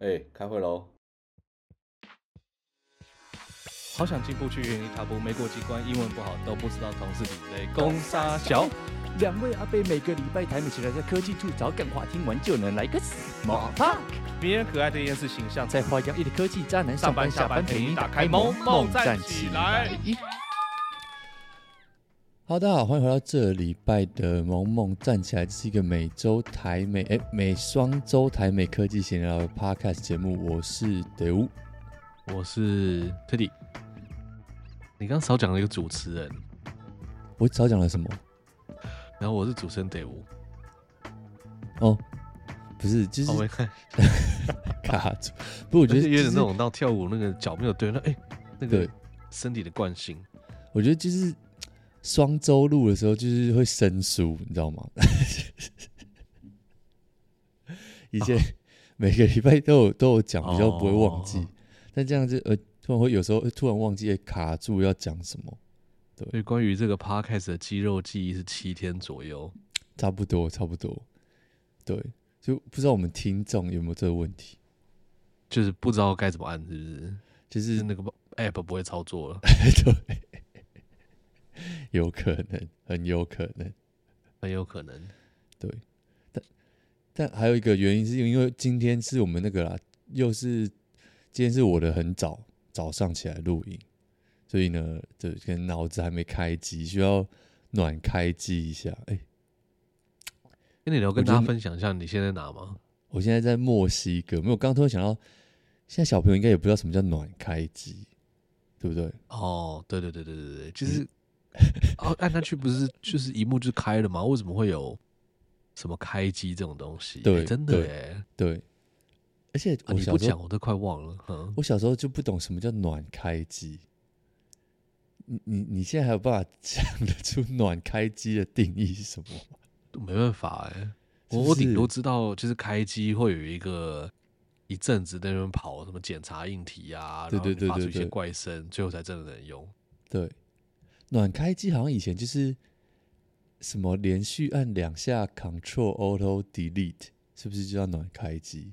哎、欸，开会喽！好想进步去原地踏步，没过几关，英文不好都不知道同事比雷公杀小。两位阿贝每个礼拜台美起来在科技处找梗话，听完就能来个 small talk。迷人可爱的电视形象，在花样一的科技渣男上班下班陪你打开萌萌站起来。好，大家好，欢迎回到这礼拜的萌萌站起来，这是一个每周台美哎每双周台美科技闲聊的 podcast 节目，我是德乌，我是 Teddy。你刚刚少讲了一个主持人，我少讲了什么？然后我是主持人德乌。哦，不是，就是、哦、看 卡住。不，我觉得 有点那种到跳舞那个脚没有对，那哎那个身体的惯性，我觉得就是。双周录的时候就是会生疏，你知道吗？以前每个礼拜都有都有讲，比较不会忘记。哦、但这样子呃，突然会有时候突然忘记卡住要讲什么。对，所以关于这个 podcast 的肌肉记忆是七天左右，差不多差不多。对，就不知道我们听众有没有这个问题，就是不知道该怎么按，是不是？就是那个 app 不会操作了。对。有可能，很有可能，很有可能，对。但但还有一个原因是因为今天是我们那个啦，又是今天是我的很早早上起来录影，所以呢，就可能脑子还没开机，需要暖开机一下。哎、欸，跟你聊，跟大家分享一下，你现在哪吗？我现在在墨西哥。没有，刚刚突然想到，现在小朋友应该也不知道什么叫暖开机，对不对？哦，对对对对对对，就是。嗯 哦，按下去不是就是一幕就开了吗？为什么会有什么开机这种东西？对，欸、真的哎，对。而且我小时候、啊、我都快忘了。嗯，我小时候就不懂什么叫暖开机。你你你现在还有办法 讲得出暖开机的定义是什么吗？都没办法哎，我我顶多知道就是开机会有一个一阵子在那边跑什么检查硬体啊，对对对对，发出一些怪声，最后才真的能用。对。暖开机好像以前就是什么连续按两下 Control Auto Delete，是不是就叫暖开机？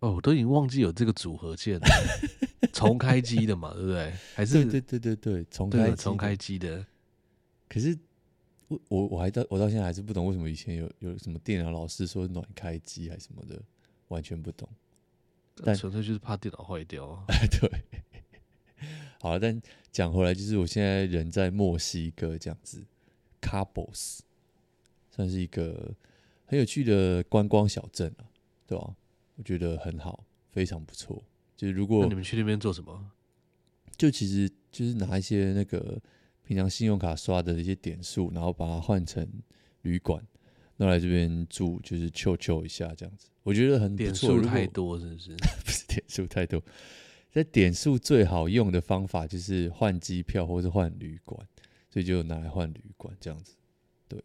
哦，我都已经忘记有这个组合键了，重开机的嘛，对不对？还是对对对对对，重开重开机的。可是我我我还到我到现在还是不懂为什么以前有有什么电脑老师说暖开机还是什么的，完全不懂。但纯粹就是怕电脑坏掉啊。对。好了，但讲回来，就是我现在人在墨西哥这样子，Cabos 算是一个很有趣的观光小镇啊，对吧、啊？我觉得很好，非常不错。就是如果你们去那边做什么？就其实就是拿一些那个平常信用卡刷的一些点数，然后把它换成旅馆，那来这边住，就是 chill chill 一下这样子。我觉得很不错。点数太多是不是？不是点数太多。在点数最好用的方法就是换机票或是换旅馆，所以就拿来换旅馆这样子。对，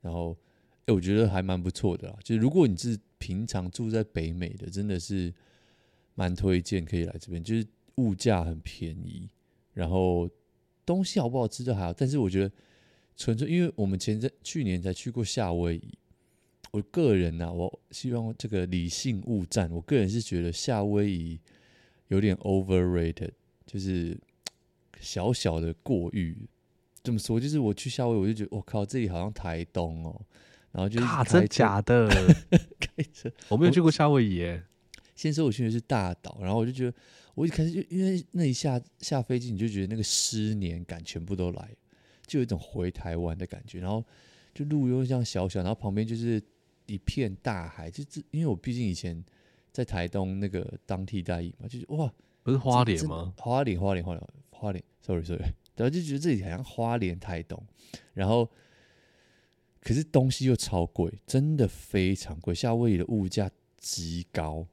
然后哎、我觉得还蛮不错的啦。就是如果你是平常住在北美的，真的是蛮推荐可以来这边。就是物价很便宜，然后东西好不好吃都还好。但是我觉得纯粹因为我们前阵去年才去过夏威夷，我个人呢、啊，我希望这个理性物战。我个人是觉得夏威夷。有点 overrated，就是 小小的过誉。怎么说？就是我去夏威夷，我就觉得我靠，这里好像台东哦。然后就是啊，真假的？开车，我没有去过夏威夷耶。先说我去的是大岛，然后我就觉得，我一开始就因为那一下下飞机，你就觉得那个失联感全部都来，就有一种回台湾的感觉。然后就路又像小小，然后旁边就是一片大海，就这因为我毕竟以前。在台东那个当替代役嘛，就是哇，不是花莲吗？花莲，花莲，花莲，花莲，sorry sorry，然后就觉得自己好像花莲台东，然后可是东西又超贵，真的非常贵。夏威夷的物价极高，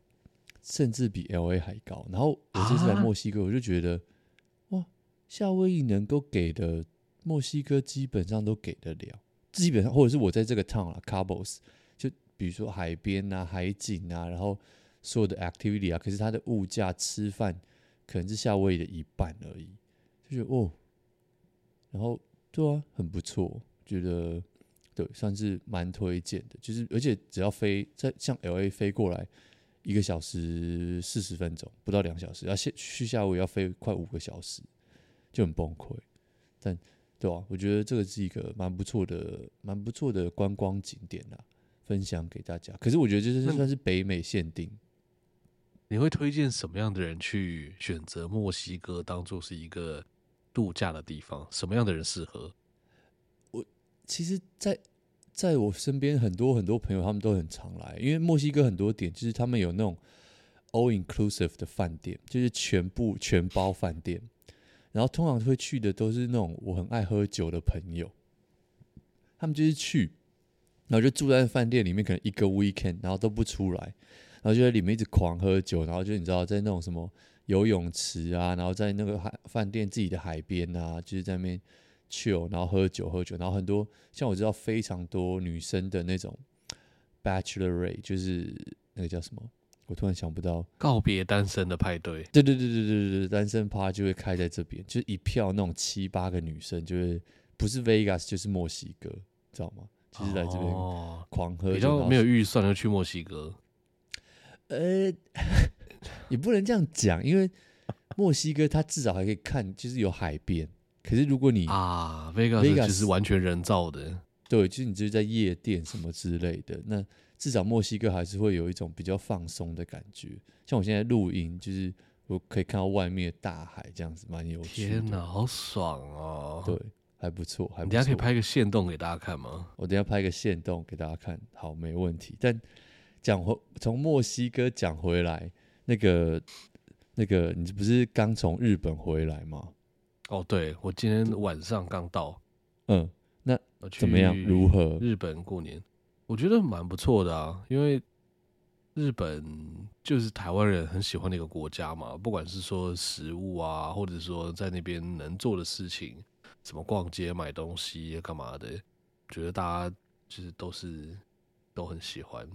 甚至比 LA 还高。然后我这次来墨西哥，我就觉得、啊、哇，夏威夷能够给的，墨西哥基本上都给得了，基本上或者是我在这个 town 啊，Cabos，就比如说海边啊、海景啊，然后。所有的 activity 啊，可是它的物价吃饭可能是夏威夷的一半而已，就觉得哦，然后对啊，很不错，觉得对，算是蛮推荐的。就是而且只要飞在像 LA 飞过来，一个小时四十分钟，不到两小时，要去去夏威夷要飞快五个小时，就很崩溃。但对吧、啊？我觉得这个是一个蛮不错的、蛮不错的观光景点啦，分享给大家。可是我觉得这是算是北美限定。你会推荐什么样的人去选择墨西哥当做是一个度假的地方？什么样的人适合？我其实在，在我身边很多很多朋友，他们都很常来，因为墨西哥很多点就是他们有那种 all inclusive 的饭店，就是全部全包饭店。然后通常会去的都是那种我很爱喝酒的朋友，他们就是去，然后就住在饭店里面，可能一个 weekend，然后都不出来，然后就在里面一直狂喝酒，然后就你知道在那种什么游泳池啊，然后在那个海饭店自己的海边啊，就是在那边 chill，然后喝酒喝酒，然后很多像我知道非常多女生的那种 bachelorette，就是那个叫什么？我突然想不到告别单身的派对，对对对对对对，单身趴就会开在这边，就是一票那种七八个女生，就是不是 Vegas 就是墨西哥，知道吗？就是来这边狂喝酒，比较没有预算就去墨西哥。呃，也不能这样讲，因为墨西哥它至少还可以看，就是有海边。可是如果你啊，Vegas 就是完全人造的，对，就是你就是在夜店什么之类的那。至少墨西哥还是会有一种比较放松的感觉，像我现在录音，就是我可以看到外面的大海，这样子蛮有趣的。天哪，好爽哦！对，还不错，还不错。你等下可以拍个限动给大家看吗？我等下拍个限动给大家看，好，没问题。但讲回从墨西哥讲回来，那个那个，你不是刚从日本回来吗？哦，对，我今天晚上刚到。嗯，那怎么样？如何？日本过年？我觉得蛮不错的啊，因为日本就是台湾人很喜欢的一个国家嘛，不管是说食物啊，或者说在那边能做的事情，什么逛街买东西干嘛的，觉得大家就是都是都很喜欢。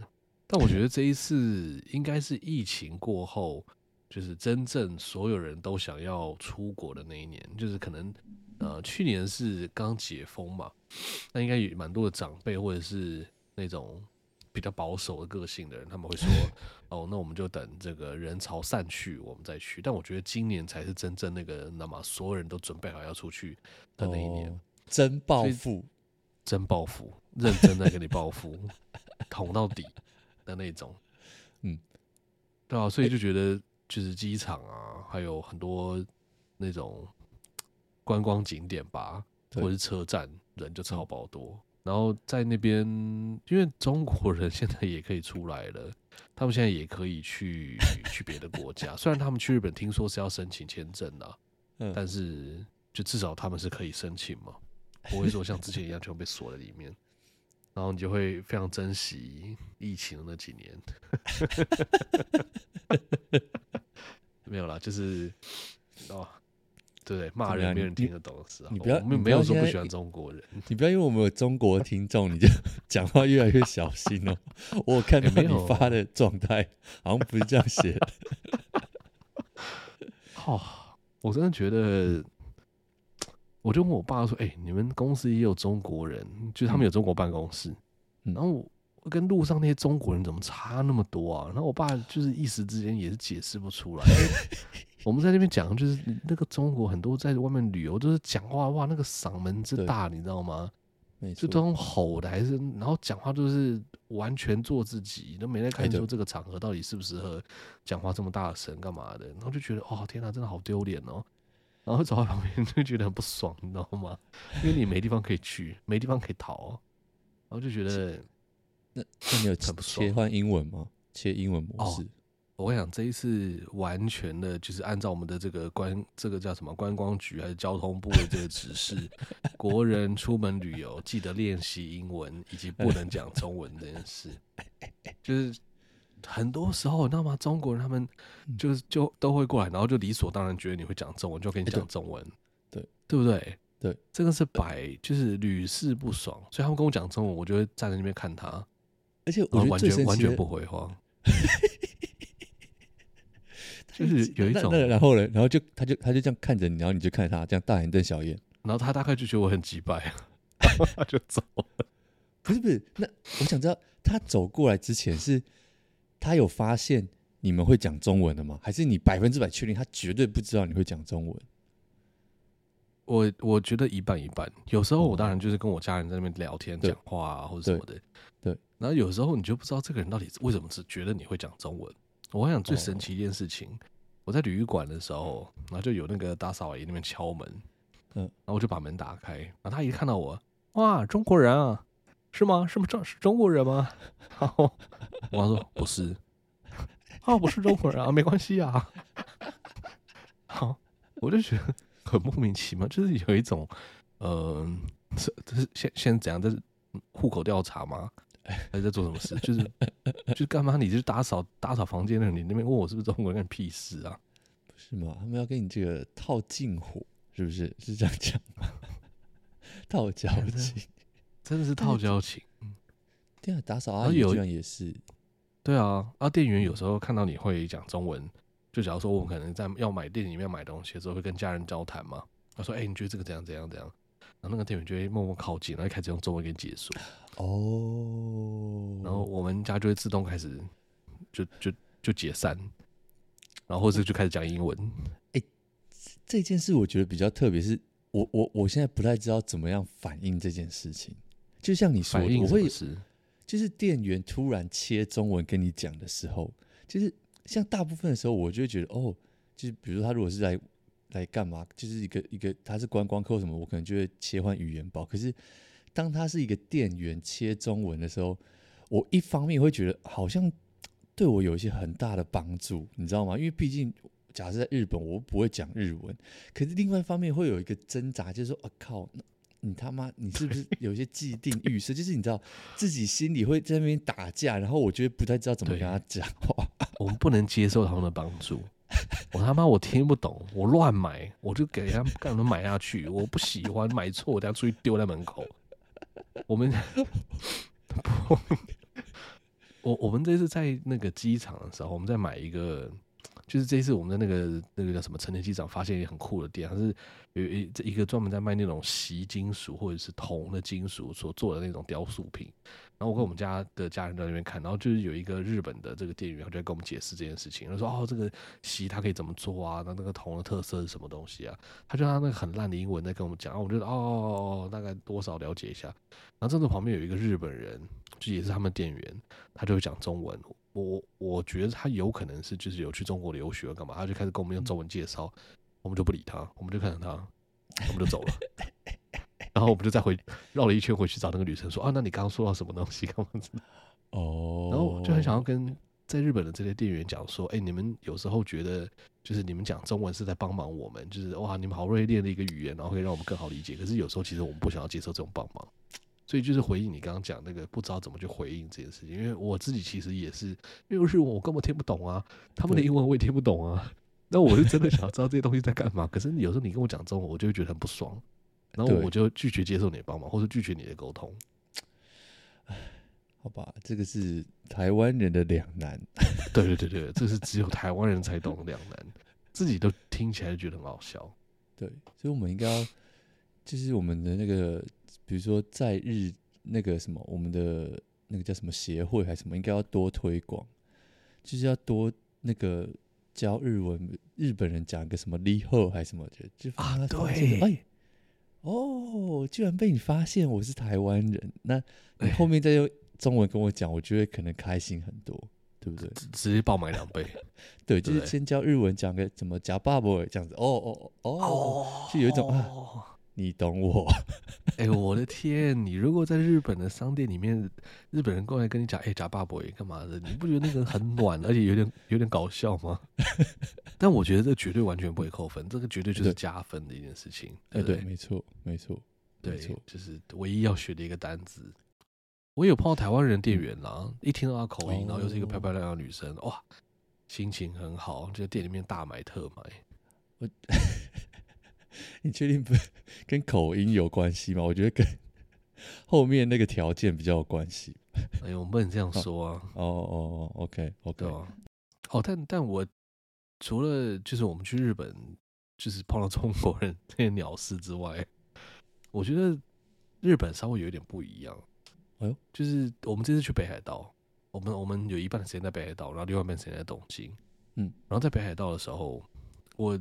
但我觉得这一次应该是疫情过后，就是真正所有人都想要出国的那一年，就是可能呃去年是刚解封嘛，那应该有蛮多的长辈或者是。那种比较保守的个性的人，他们会说：“哦，那我们就等这个人潮散去，我们再去。”但我觉得今年才是真正那个，那么所有人都准备好要出去的那一年，哦、真报复，真报复，认真的给你报复，捅到底的那种。嗯，对啊，所以就觉得就是机场啊，还有很多那种观光景点吧，或者是车站，人就超爆多。然后在那边，因为中国人现在也可以出来了，他们现在也可以去去别的国家。虽然他们去日本听说是要申请签证的，嗯，但是就至少他们是可以申请嘛，不会说像之前一样全部被锁在里面。然后你就会非常珍惜疫情的那几年。没有啦，就是哦。对，骂人没人听得懂的时候，你不要，我们没有说不喜欢中国人。你不要因为我们有中国听众，你就 讲话越来越小心哦。我看到你发的状态，好像不是这样写的。哦，我真的觉得，我就问我爸说：“哎、欸，你们公司也有中国人？就是他们有中国办公室，嗯、然后我跟路上那些中国人怎么差那么多啊？”然后我爸就是一时之间也是解释不出来。我们在那边讲，就是那个中国很多在外面旅游，都是讲话哇，那个嗓门之大，你知道吗？就都用吼的，还是然后讲话就是完全做自己，都没在看说这个场合到底适不适合讲话这么大声干嘛的，然后就觉得哦天哪，真的好丢脸哦，然后走到旁边 就觉得很不爽，你知道吗？因为你没地方可以去，没地方可以逃，然后就觉得那那你有切换英文吗？切英文模式？我跟你讲，这一次完全的就是按照我们的这个观，这个叫什么观光局还是交通部的这个指示，国人出门旅游记得练习英文，以及不能讲中文这件事。就是很多时候，你知道吗？中国人他们就是就都会过来，然后就理所当然觉得你会讲中文，就跟你讲中文，对。对不对？对，这个是百就是屡试不爽，所以他们跟我讲中文，我就会站在那边看他，而且我完全完全不回话。就是有一种，然后呢，然后就他就他就这样看着你，然后你就看着他，这样大眼瞪小眼，然后他大概就觉得我很急败，他就走了。不是不是，那我想知道他走过来之前是他有发现你们会讲中文的吗？还是你百分之百确定他绝对不知道你会讲中文？我我觉得一半一半。有时候我当然就是跟我家人在那边聊天、讲话啊，或者什么的。对。对。然后有时候你就不知道这个人到底为什么只觉得你会讲中文。我想最神奇一件事情，哦、我在旅馆的时候，然后就有那个打扫阿姨那边敲门，嗯，然后我就把门打开，然后他一看到我，哇，中国人啊，是吗？是不是是中国人吗？然后我说不是，啊，不是中国人啊，没关系啊。好，我就觉得很莫名其妙，就是有一种，嗯、呃，这这是现现在怎样？这是户口调查吗？还是在做什么事？就是就干嘛？你就是打扫打扫房间的，你那边问我是不是中国人，干屁事啊？不是吗？他们要跟你这个套近乎，是不是？是这样讲吗？套交情，真的是套交情。对啊，打扫阿姨居然也是。对啊，啊，店员有时候看到你会讲中文，就假如说我们可能在要买店里面买东西的时候，会跟家人交谈嘛。他说：“哎、欸，你觉得这个怎样怎样怎样？”然后那个店员就会默默靠近，然后开始用中文给你解说。哦，然后我们家就会自动开始就就就解散，然后或者就开始讲英文。哎、欸，这件事我觉得比较特别，是我我我现在不太知道怎么样反应这件事情。就像你说的，我会就是店员突然切中文跟你讲的时候，就是像大部分的时候，我就会觉得哦，就是比如说他如果是来来干嘛，就是一个一个他是观光客什么，我可能就会切换语言包。可是当他是一个店员切中文的时候，我一方面会觉得好像对我有一些很大的帮助，你知道吗？因为毕竟假设在日本，我不会讲日文，可是另外一方面会有一个挣扎，就是说，我、啊、靠，你他妈，你是不是有些既定预设？就是你知道自己心里会在那边打架，然后我觉得不太知道怎么跟他讲话。我们不能接受他们的帮助。我他妈我听不懂，我乱买，我就给人家干什么买下去。我不喜欢买错，我等下出去丢在门口。我们不，我我们这次在那个机场的时候，我们在买一个，就是这一次我们的那个那个叫什么成田机场，发现一个很酷的店，它是有一一个专门在卖那种锡金属或者是铜的金属所做的那种雕塑品。然后我跟我们家的家人在那边看，然后就是有一个日本的这个店员，他就在跟我们解释这件事情。他说：“哦，这个锡它可以怎么做啊？那那个铜的特色是什么东西啊？”他就他那个很烂的英文在跟我们讲。然后我觉得哦，大概多少了解一下。然后这个旁边有一个日本人，就也是他们店员，他就会讲中文。我我觉得他有可能是就是有去中国留学干嘛，他就开始跟我们用中文介绍，我们就不理他，我们就看着他，我们就走了。然后我们就再回绕了一圈回去找那个女生说啊，那你刚刚说到什么东西？干嘛？哦，然后就很想要跟在日本的这些店员讲说，哎，你们有时候觉得就是你们讲中文是在帮忙我们，就是哇，你们好锐利的一个语言，然后可以让我们更好理解。可是有时候其实我们不想要接受这种帮忙，所以就是回应你刚刚讲那个不知道怎么去回应这件事情。因为我自己其实也是，因为日文我根本听不懂啊，他们的英文我也听不懂啊。那我是真的想知道这些东西在干嘛。可是有时候你跟我讲中文，我就会觉得很不爽。然后我就拒绝接受你的帮忙，或者拒绝你的沟通。好吧，这个是台湾人的两难。对对对对，这是只有台湾人才懂的两难，自己都听起来觉得很好笑。对，所以我们应该要，就是我们的那个，比如说在日那个什么，我们的那个叫什么协会还是什么，应该要多推广，就是要多那个教日文，日本人讲个什么立后还是什么，就就啊对，哎。哦，居然被你发现我是台湾人，那你后面再用中文跟我讲，我觉得可能开心很多，对不对？直接爆买两倍，对，就是先教日文讲个怎么假爸爸这样子，哦哦哦，哦，就有一种啊。你懂我，哎、欸，我的天！你如果在日本的商店里面，日本人过来跟你讲，哎、欸，假爸爸干嘛的？你不觉得那个很暖，而且有点有点搞笑吗？但我觉得这绝对完全不会扣分，这个绝对就是加分的一件事情。哎，对，没错，没错，对，就是唯一要学的一个单词。我有碰到台湾人店员啦，一听到他口音，然后又是一个漂漂亮亮的女生，哇，心情很好，就在店里面大买特买。我。你确定不跟口音有关系吗？我觉得跟后面那个条件比较有关系。哎呦，我们不能这样说啊！哦哦哦，OK，OK。哦，但但我除了就是我们去日本，就是碰到中国人这些鸟事之外，我觉得日本稍微有一点不一样。哎呦，就是我们这次去北海道，我们我们有一半的时间在北海道，然后另外一半时间在东京。嗯，然后在北海道的时候，我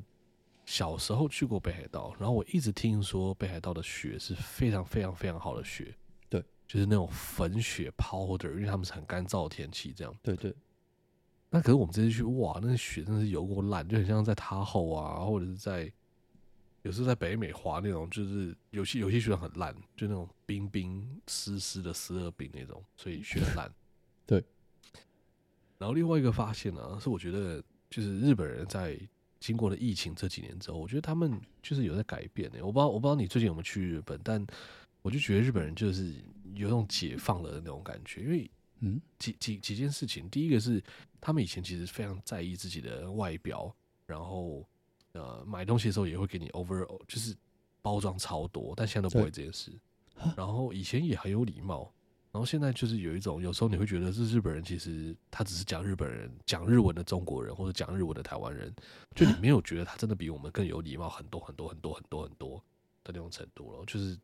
小时候去过北海道，然后我一直听说北海道的雪是非常非常非常好的雪，对，就是那种粉雪 powder，因为他们是很干燥的天气，这样。对对。那可是我们这次去，哇，那个雪真的是有过烂，就很像在塔后啊，或者是在有时候在北美滑那种，就是有些有些雪很烂，就那种冰冰湿湿的十二冰那种，所以雪很烂。对。然后另外一个发现呢、啊，是我觉得就是日本人在经过了疫情这几年之后，我觉得他们就是有在改变的、欸。我不知道我不知道你最近有没有去日本，但我就觉得日本人就是有种解放了的那种感觉，因为。嗯，几几几件事情。第一个是，他们以前其实非常在意自己的外表，然后呃，买东西的时候也会给你 over，就是包装超多，但现在都不会这件事。然后以前也很有礼貌，然后现在就是有一种，有时候你会觉得是日本人，其实他只是讲日本人，讲日文的中国人，或者讲日文的台湾人，就你没有觉得他真的比我们更有礼貌很多很多很多很多很多的那种程度了。就是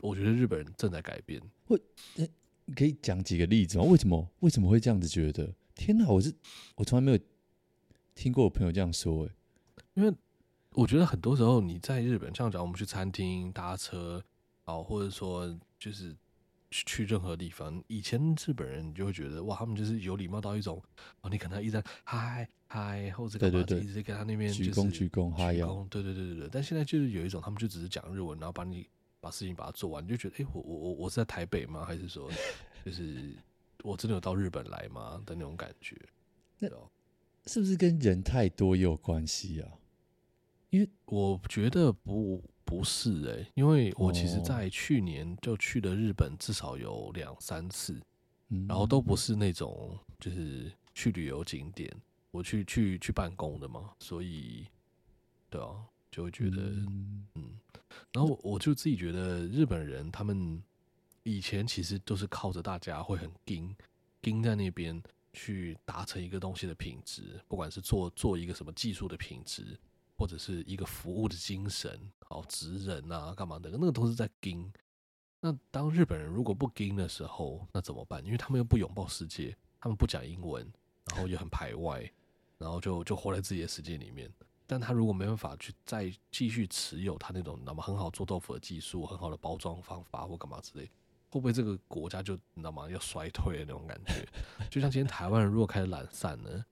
我觉得日本人正在改变。会。可以讲几个例子吗？为什么为什么会这样子觉得？天哪，我是我从来没有听过我朋友这样说诶，因为我觉得很多时候你在日本，像讲我们去餐厅搭车哦，或者说就是去去任何地方，以前日本人你就会觉得哇，他们就是有礼貌到一种哦，你可能一直嗨嗨，或者干嘛，一直跟他那边鞠躬鞠躬哈腰，对对对对对。但现在就是有一种，他们就只是讲日文，然后把你。把事情把它做完，你就觉得，哎、欸，我我我我是在台北吗？还是说，就是我真的有到日本来吗的那种感觉？那是不是跟人太多也有关系啊？因为我觉得不不是哎、欸，因为我其实在去年就去了日本，至少有两三次，然后都不是那种就是去旅游景点，我去去去办公的嘛，所以对啊，就会觉得嗯。嗯。然后我就自己觉得，日本人他们以前其实都是靠着大家会很盯盯在那边去达成一个东西的品质，不管是做做一个什么技术的品质，或者是一个服务的精神，好职人啊干嘛的，那个都是在盯。那当日本人如果不盯的时候，那怎么办？因为他们又不拥抱世界，他们不讲英文，然后又很排外，然后就就活在自己的世界里面。但他如果没办法去再继续持有他那种那么很好做豆腐的技术，很好的包装方法或干嘛之类，会不会这个国家就你知道吗？要衰退的那种感觉？就像今天台湾人如果开始懒散呢？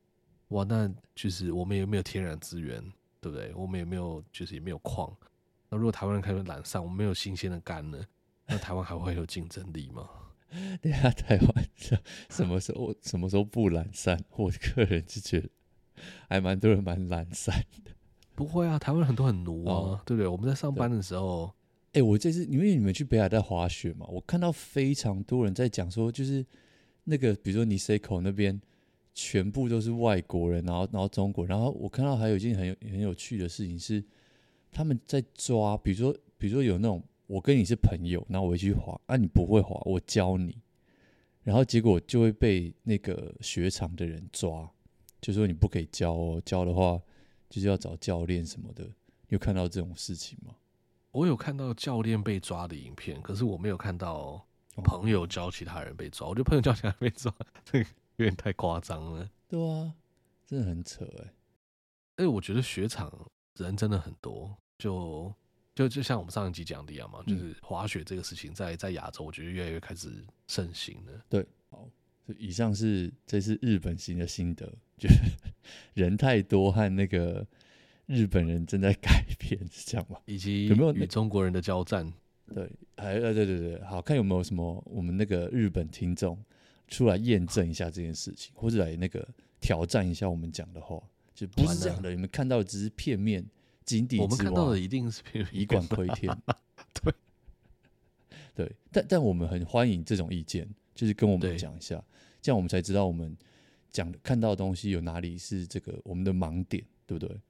哇，那就是我们也没有天然资源，对不对？我们也没有，就是也没有矿。那如果台湾人开始懒散，我们没有新鲜的干呢？那台湾还会有竞争力吗？对啊，台湾什么时候什么时候不懒散？我个人是觉得。还蛮多人蛮懒散的，不会啊，台湾很多很奴啊，哦、对不对？我们在上班的时候，哎、欸，我这次因为你们去北海道滑雪嘛，我看到非常多人在讲说，就是那个比如说尼塞口那边全部都是外国人，然后然后中国，然后我看到还有一件很有很有趣的事情是，他们在抓，比如说比如说有那种我跟你是朋友，然后我会去滑，啊，你不会滑，我教你，然后结果就会被那个雪场的人抓。就说你不可以教哦，教的话就是要找教练什么的。有看到这种事情吗？我有看到教练被抓的影片，可是我没有看到朋友教其他人被抓。我觉得朋友教其他人被抓，这 个有点太夸张了。对啊，真的很扯哎。哎，我觉得雪场人真的很多，就就就像我们上一集讲的一样嘛，就是滑雪这个事情在在亚洲，我觉得越来越开始盛行了。对，好，以上是这次日本行的心得。就是人太多和那个日本人正在改变，是这样吗？以及有没有与中国人的交战？对，还呃，对对对，好看有没有什么我们那个日本听众出来验证一下这件事情，或者来那个挑战一下我们讲的话，就不是这样的。你们看到的只是片面，井底之蛙。我们看到的一定是片面，以管窥天。对对，但但我们很欢迎这种意见，就是跟我们讲一下，这样我们才知道我们。讲看到的东西有哪里是这个我们的盲点，对不对？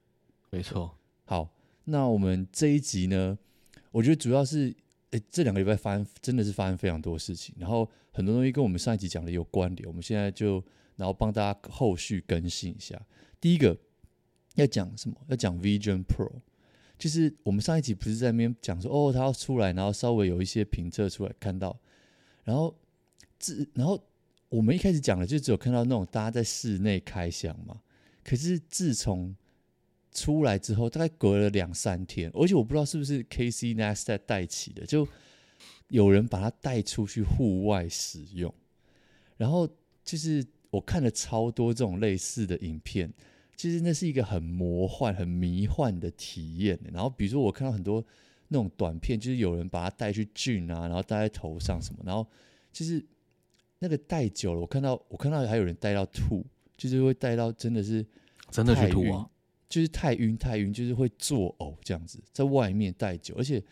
没错。好，那我们这一集呢，我觉得主要是，诶，这两个礼拜发生真的是发生非常多事情，然后很多东西跟我们上一集讲的有关联。我们现在就然后帮大家后续更新一下。第一个要讲什么？要讲 Vision Pro，就是我们上一集不是在那边讲说，哦，它要出来，然后稍微有一些评测出来看到，然后这然后。我们一开始讲的就只有看到那种大家在室内开箱嘛，可是自从出来之后，大概隔了两三天，而且我不知道是不是 Casey Neistat 带起的，就有人把它带出去户外使用，然后就是我看了超多这种类似的影片，其实那是一个很魔幻、很迷幻的体验。然后比如说我看到很多那种短片，就是有人把它带去 gym 啊，然后戴在头上什么，然后就是那个戴久了，我看到我看到还有人戴到吐，就是会戴到真的是真的去吐啊。就是太晕太晕，就是会作呕这样子，在外面待久，而且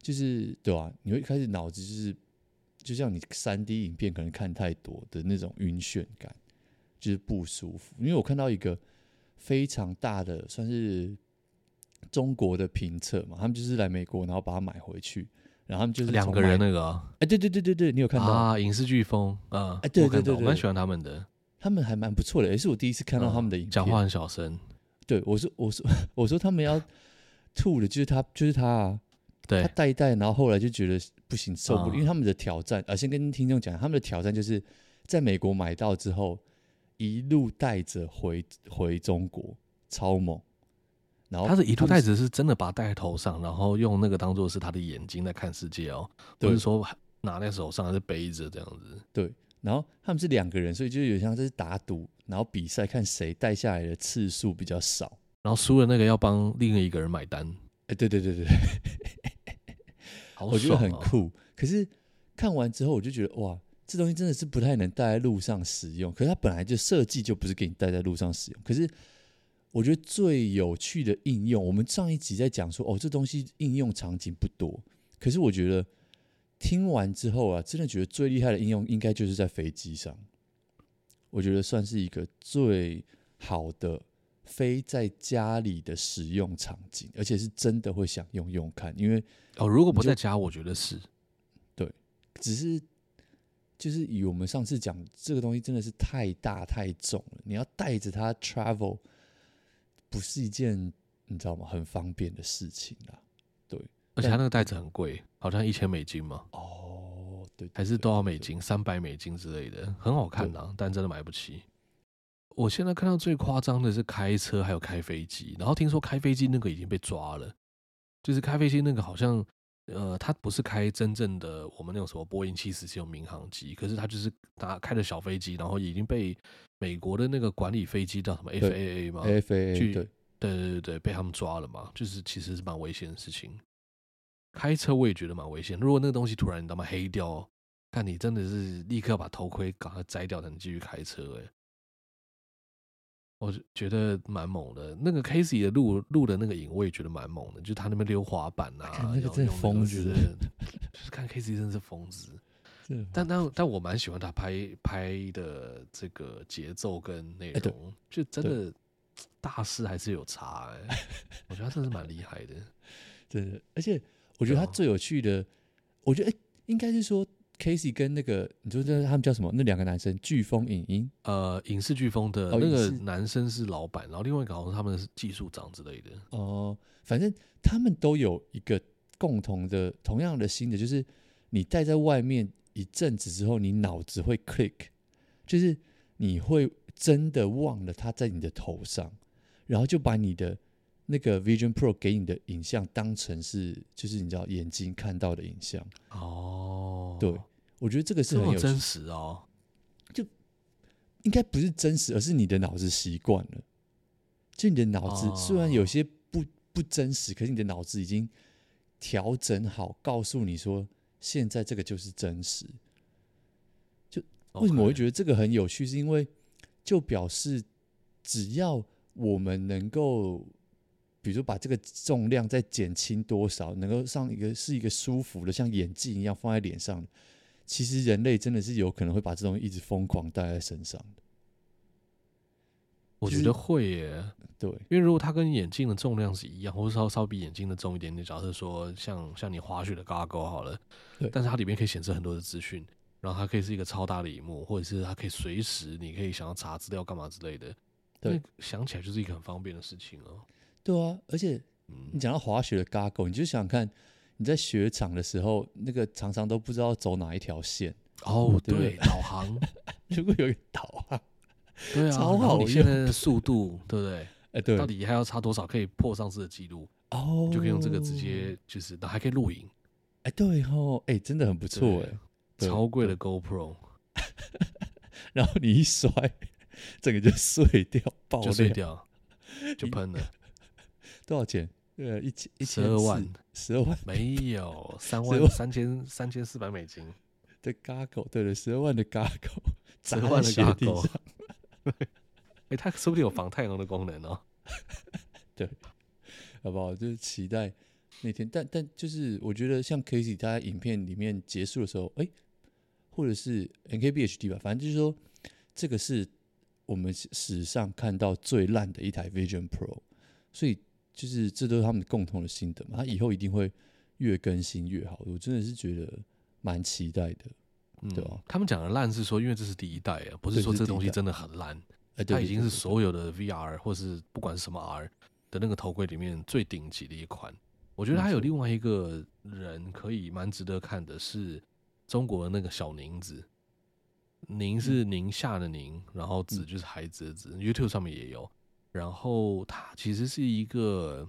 就是对吧、啊？你会开始脑子就是，就像你三 D 影片可能看太多的那种晕眩感，就是不舒服。因为我看到一个非常大的，算是中国的评测嘛，他们就是来美国，然后把它买回去，然后他们就是两个人那个、啊，哎、欸，对对对对对，你有看到啊？影视飓风啊，对对对，我蛮喜欢他们的，他们还蛮不错的，也是我第一次看到他们的影片，讲、嗯、话很小声。对，我说，我说，我说他们要吐的，就是他，就是他啊。对，他带一带，然后后来就觉得不行，受不了，嗯、因为他们的挑战。啊，先跟听众讲，他们的挑战就是在美国买到之后，一路带着回回中国，超猛。然后他是一路带着，是真的把它戴在头上，然后用那个当做是他的眼睛在看世界哦，不是说拿在手上还是背着这样子。对。然后他们是两个人，所以就有点像这是打赌，然后比赛看谁带下来的次数比较少，然后输了那个要帮另一个人买单。哎，对对对对我觉得很酷。可是看完之后，我就觉得哇，这东西真的是不太能带在路上使用。可是它本来就设计就不是给你带在路上使用。可是我觉得最有趣的应用，我们上一集在讲说，哦，这东西应用场景不多。可是我觉得。听完之后啊，真的觉得最厉害的应用应该就是在飞机上。我觉得算是一个最好的飞在家里的使用场景，而且是真的会想用用看。因为哦，如果不在家，我觉得是对，只是就是以我们上次讲这个东西真的是太大太重了，你要带着它 travel 不是一件你知道吗？很方便的事情啊。对。而且它那个袋子很贵，好像一千美金嘛。哦，对，还是多少美金？三百美金之类的，很好看呐，但真的买不起。我现在看到最夸张的是开车，还有开飞机。然后听说开飞机那个已经被抓了，就是开飞机那个好像，呃，他不是开真正的我们那种什么波音七四七种民航机，可是他就是打开的小飞机，然后已经被美国的那个管理飞机叫什么 FAA 嘛，FAA 对对对对对，被他们抓了嘛，就是其实是蛮危险的事情。开车我也觉得蛮危险。如果那个东西突然你他妈黑掉，看你真的是立刻把头盔赶快摘掉才能继续开车。哎，我觉得蛮猛的。那个 Casey 的录录的那个影，我也觉得蛮猛的。就他那边溜滑板啊，那个真的疯子，就是看 Casey 真的是疯子。但但但我蛮喜欢他拍拍的这个节奏跟内容，就真的大师还是有差。哎，我觉得他真的是蛮厉害的，真的，而且。我觉得他最有趣的，我觉得哎，应该是说 Casey 跟那个，你说这他们叫什么？那两个男生，飓风影音，呃，影视飓风的那个男生是老板，然后另外一个好像他们是技术长之类的。哦，反正他们都有一个共同的、同样的心的，就是你待在外面一阵子之后，你脑子会 click，就是你会真的忘了他在你的头上，然后就把你的。那个 Vision Pro 给你的影像当成是，就是你知道眼睛看到的影像哦。对，我觉得这个是很有真实哦。就应该不是真实，而是你的脑子习惯了。就你的脑子虽然有些不不真实，可是你的脑子已经调整好，告诉你说现在这个就是真实。就为什么我会觉得这个很有趣？是因为就表示只要我们能够。比如，把这个重量再减轻多少，能够上一个是一个舒服的，像眼镜一样放在脸上。其实人类真的是有可能会把这东西一直疯狂戴在身上的。我觉得会耶，对，因为如果它跟眼镜的重量是一样，或者稍稍比眼镜的重一点点，假设说像像你滑雪的 Goggle 好了，对，但是它里面可以显示很多的资讯，然后它可以是一个超大的荧幕，或者是它可以随时你可以想要查资料干嘛之类的，对，想起来就是一个很方便的事情哦。对啊，而且你讲到滑雪的 Goggle，你就想想看，你在雪场的时候，那个常常都不知道走哪一条线。哦，对，导航，如果有一个导航，对啊，超好用你现在的速度，对不对？哎、欸，对，到底还要差多少可以破上次的记录？哦，就可以用这个直接，就是，还可以录影。哎、欸，对哦，哎、欸，真的很不错哎，超贵的 GoPro，然后你一摔，整个就碎掉，爆就碎掉，就喷了。多少钱？呃，一千一千十二万，十二万没有 三万三千三千四百美金的 Goggle，对了，十二万的 Goggle，十二万的 Goggle，哎、欸，它说不定有防太阳的功能哦。对，好不好？就是期待那天，但但就是我觉得像 Casey 他在影片里面结束的时候，哎、欸，或者是 NKBHD 吧，反正就是说，这个是我们史上看到最烂的一台 Vision Pro，所以。就是这都是他们共同的心得嘛，他以后一定会越更新越好。我真的是觉得蛮期待的，嗯、对吧？他们讲的烂是说，因为这是第一代啊，不是说这东西真的很烂。它已经是所有的 VR 或是不管是什么 R 的那个头盔里面最顶级的一款。我觉得还有另外一个人可以蛮值得看的是中国的那个小宁子，宁是宁夏的宁，然后子就是孩子的子、嗯、，YouTube 上面也有。然后他其实是一个，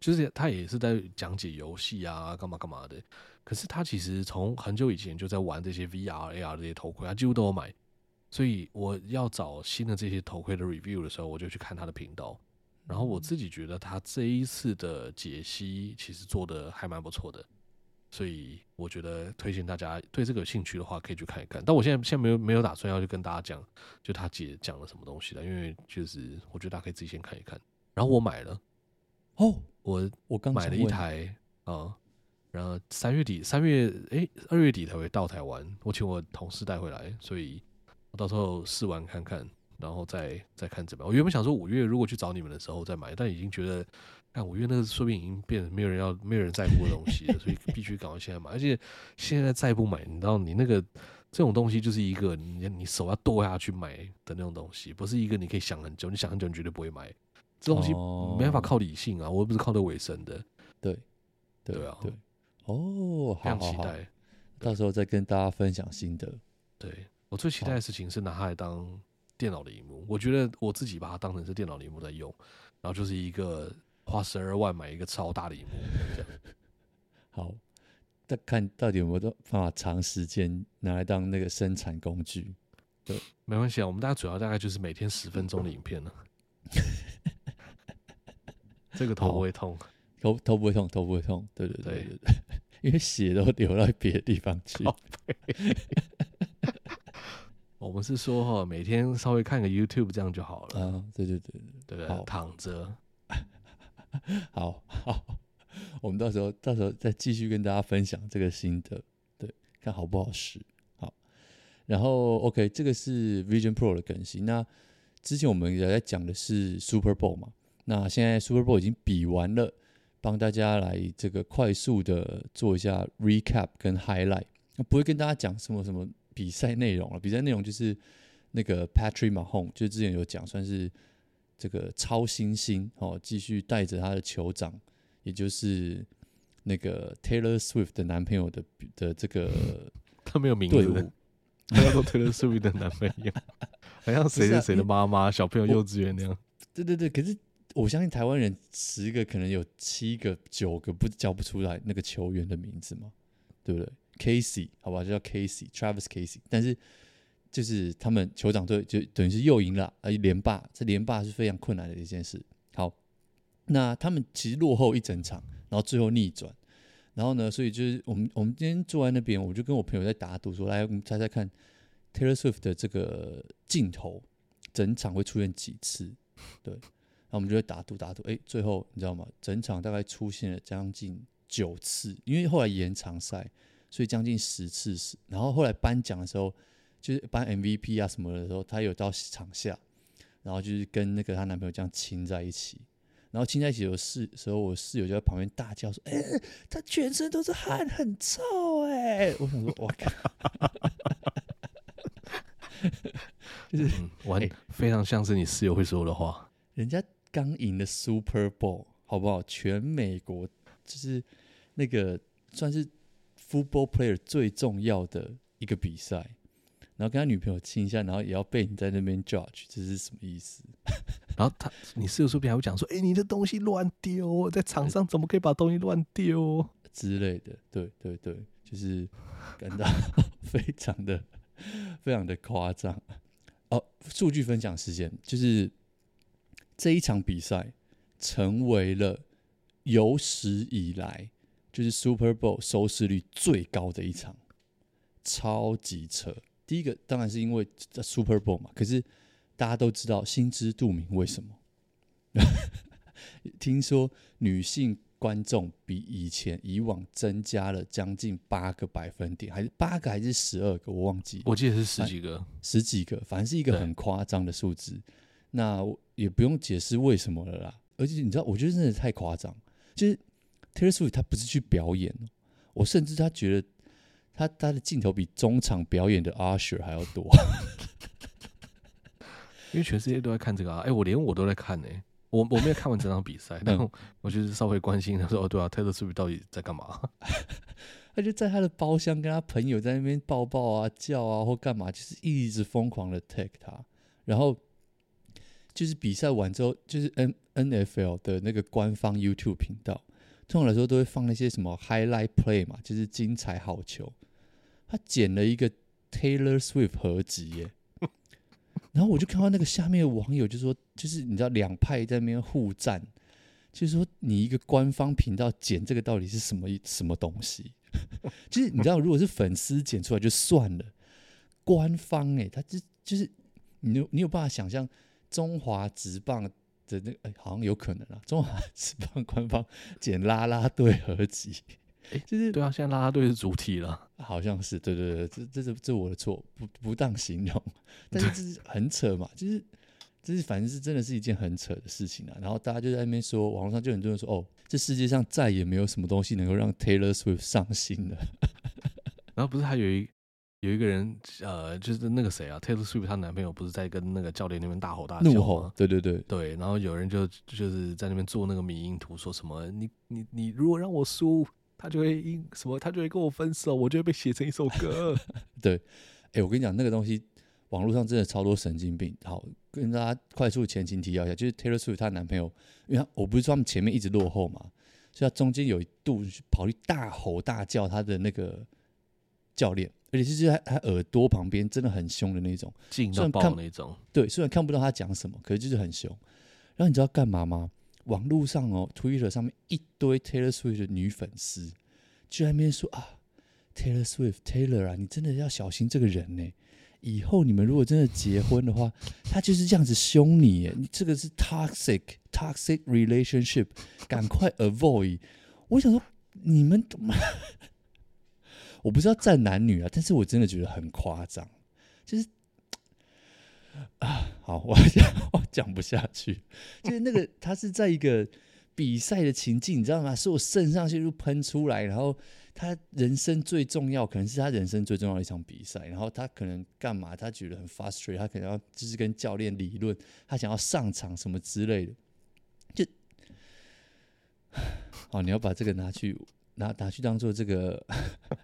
就是他也是在讲解游戏啊，干嘛干嘛的。可是他其实从很久以前就在玩这些 VR、AR 这些头盔，他几乎都有买。所以我要找新的这些头盔的 review 的时候，我就去看他的频道。然后我自己觉得他这一次的解析其实做的还蛮不错的。所以我觉得推荐大家对这个有兴趣的话，可以去看一看。但我现在现在没有没有打算要去跟大家讲，就他姐讲了什么东西了，因为就是我觉得大家可以自己先看一看。然后我买了，哦，我我刚买了一台啊、嗯，然后三月底三月诶二月底才会到台湾，我请我同事带回来，所以我到时候试玩看看，然后再再看怎么样。我原本想说五月如果去找你们的时候再买，但已经觉得。看五月那个说不定已经变成没有人要、没有人在乎的东西了，所以必须赶快现在买。而且现在再不买，你知道，你那个这种东西就是一个你你手要剁下去买的那种东西，不是一个你可以想很久，你想很久你绝对不会买。这东西没办法靠理性啊，我又不是靠的尾声的。对，对啊，对。哦，好，好，好，期待，到时候再跟大家分享心得。对，我最期待的事情是拿它来当电脑的荧幕，我觉得我自己把它当成是电脑的荧幕在用，然后就是一个。花十二万买一个超大的萤幕，这样 好，再看到底有没有办法长时间拿来当那个生产工具？对，没关系啊，我们大家主要大概就是每天十分钟的影片了。这个头不会痛，头头不会痛，头不会痛。对对对对对，因为血都流到别的地方去。我们是说哈，每天稍微看个 YouTube 这样就好了。啊，对对对，对，躺着。好好，我们到时候到时候再继续跟大家分享这个心得，对，看好不好使。好，然后 OK，这个是 Vision Pro 的更新。那之前我们也在讲的是 Super Bowl 嘛，那现在 Super Bowl 已经比完了，帮大家来这个快速的做一下 recap 跟 highlight。不会跟大家讲什么什么比赛内容了，比赛内容就是那个 Patrick Mahomes，就之前有讲，算是。这个超新星哦，继续带着他的酋长，也就是那个 Taylor Swift 的男朋友的的这个，他没有名字，他叫做 Taylor Swift 的男朋友，好像谁是谁的妈妈，小朋友幼稚园那样。对对对，可是我相信台湾人十个可能有七个九个不叫不出来那个球员的名字嘛，对不对？Casey 好吧，就叫 Casey，Travis Casey，但是。就是他们酋长队就等于是又赢了，而连霸，这连霸是非常困难的一件事。好，那他们其实落后一整场，然后最后逆转，然后呢，所以就是我们我们今天坐在那边，我就跟我朋友在打赌说，来我们猜猜看，Taylor Swift 的这个镜头整场会出现几次？对，然后我们就会打赌打赌，哎，最后你知道吗？整场大概出现了将近九次，因为后来延长赛，所以将近十次是，然后后来颁奖的时候。就是颁 MVP 啊什么的时候，她有到场下，然后就是跟那个她男朋友这样亲在一起，然后亲在一起的室时候，我室友就在旁边大叫说：“哎、欸，她全身都是汗，很臭哎、欸！”我想说：“我靠，就是完、非常像是你室友会说的话。人家刚赢了 Super Bowl，好不好？全美国就是那个算是 football player 最重要的一个比赛。”然后跟他女朋友亲一下，然后也要被你在那边 judge，这是什么意思？然后他，你是不是还会讲说，哎、欸，你的东西乱丢，在场上怎么可以把东西乱丢之类的？对对对，就是感到 非常的非常的夸张。哦，数据分享时间，就是这一场比赛成为了有史以来就是 Super Bowl 收视率最高的一场，超级扯。第一个当然是因为在 Super Bowl 嘛，可是大家都知道，心知肚明为什么？听说女性观众比以前以往增加了将近八个百分点，还是八个还是十二个？我忘记，我记得是十几个，十几个，反正是一个很夸张的数字。那也不用解释为什么了啦。而且你知道，我觉得真的太夸张。就是 Taylor Swift 他不是去表演，我甚至他觉得。他他的镜头比中场表演的 Usher 还要多，因为全世界都在看这个啊！哎、欸，我连我都在看呢、欸。我我没有看完整场比赛，但我就是稍微关心他说：“哦，对啊，Taylor Swift 到底在干嘛？” 他就在他的包厢跟他朋友在那边抱抱啊、叫啊或干嘛，就是一直疯狂的 take 他。然后就是比赛完之后，就是 N NFL 的那个官方 YouTube 频道，通常来说都会放那些什么 highlight play 嘛，就是精彩好球。他剪了一个 Taylor Swift 合集耶，然后我就看到那个下面的网友就说，就是你知道两派在那边互战，就是说你一个官方频道剪这个到底是什么什么东西？就是你知道，如果是粉丝剪出来就算了，官方哎，他就就是你有你有办法想象中华职棒的那个哎，好像有可能啊，中华职棒官方剪啦啦队合集。哎，就是对啊，现在啦啦队是主体了，好像是，对对对，这这是这是我的错，不不当形容，但是这是很扯嘛，就是这是反正是真的是一件很扯的事情啊。然后大家就在那边说，网络上就很多人说，哦，这世界上再也没有什么东西能够让 Taylor Swift 伤心了。然后不是还有一有一个人，呃，就是那个谁啊，Taylor Swift 她男朋友不是在跟那个教练那边大吼大？怒吼，对对对对。然后有人就就是在那边做那个迷因图，说什么你你你如果让我输。他就会因什么，他就会跟我分手，我就会被写成一首歌。对，哎、欸，我跟你讲，那个东西网络上真的超多神经病。好，跟大家快速前情提要一下，就是 Taylor Swift 她男朋友，因为他我不是说他们前面一直落后嘛，所以他中间有一度跑去大吼大叫他的那个教练，而且就是他他耳朵旁边真的很凶的那种，劲到爆那种。对，虽然看不到他讲什么，可是就是很凶。然后你知道干嘛吗？网络上哦，Twitter 上面一堆 Taylor Swift 的女粉丝就在那边说啊，Taylor Swift Taylor 啊，你真的要小心这个人呢。以后你们如果真的结婚的话，他就是这样子凶你，你这个是 toxic toxic relationship，赶快 avoid。我想说你们，我不知道站男女啊，但是我真的觉得很夸张，就是。啊，好，我讲我讲不下去，就是那个他是在一个比赛的情境，你知道吗？是我肾上腺素喷出来，然后他人生最重要，可能是他人生最重要的一场比赛，然后他可能干嘛？他觉得很 frustrated，他可能要就是跟教练理论，他想要上场什么之类的，就，好，你要把这个拿去拿拿去当做这个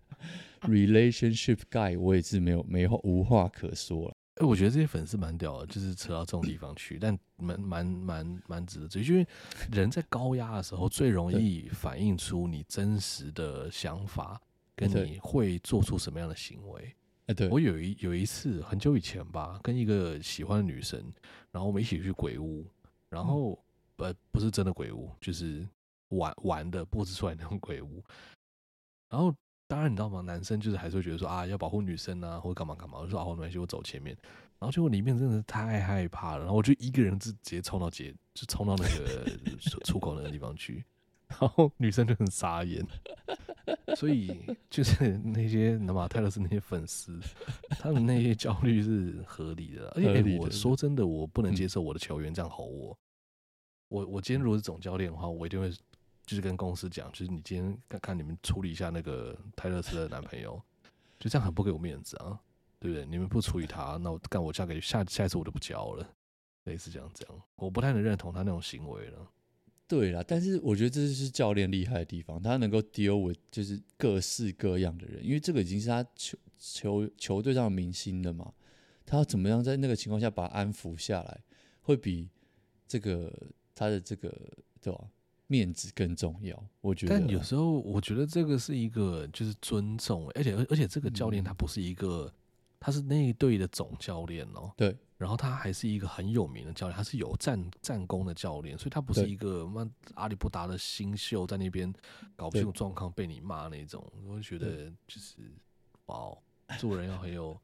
relationship guy，我也是没有没有无话可说了。哎，我觉得这些粉丝蛮屌的，就是扯到这种地方去，但蛮蛮蛮蛮值得追，因为人在高压的时候最容易反映出你真实的想法，跟你会做出什么样的行为。哎，对，我有一有一次很久以前吧，跟一个喜欢的女生，然后我们一起去鬼屋，然后呃不是真的鬼屋，就是玩玩的布置出来那种鬼屋，然后。当然，你知道吗？男生就是还是会觉得说啊，要保护女生啊，或者干嘛干嘛。我就说啊，没关系，我走前面。然后结果里面真的是太害怕了，然后我就一个人就直接冲到街，就冲到那个出口那个地方去。然后女生就很傻眼。所以就是那些那么泰勒斯那些粉丝，他们那些焦虑是合理的。而且、欸、我说真的，我不能接受我的球员这样吼我。我我今天如果是总教练的话，我一定会。就是跟公司讲，就是你今天看看你们处理一下那个泰勒斯的男朋友，就这样很不给我面子啊，对不对？你们不处理他，那我干我嫁给下下一次我就不交了，类似这样这样，我不太能认同他那种行为了。对啦，但是我觉得这就是教练厉害的地方，他能够 deal with 就是各式各样的人，因为这个已经是他球球球队上的明星了嘛，他要怎么样在那个情况下把他安抚下来，会比这个他的这个对吧？面子更重要，我觉得。但有时候我觉得这个是一个就是尊重，而且而而且这个教练他不是一个，嗯、他是那一队的总教练哦。对。然后他还是一个很有名的教练，他是有战战功的教练，所以他不是一个妈阿里不达的新秀在那边搞不清楚状况被你骂那种。我就觉得就是哇，做人要很有。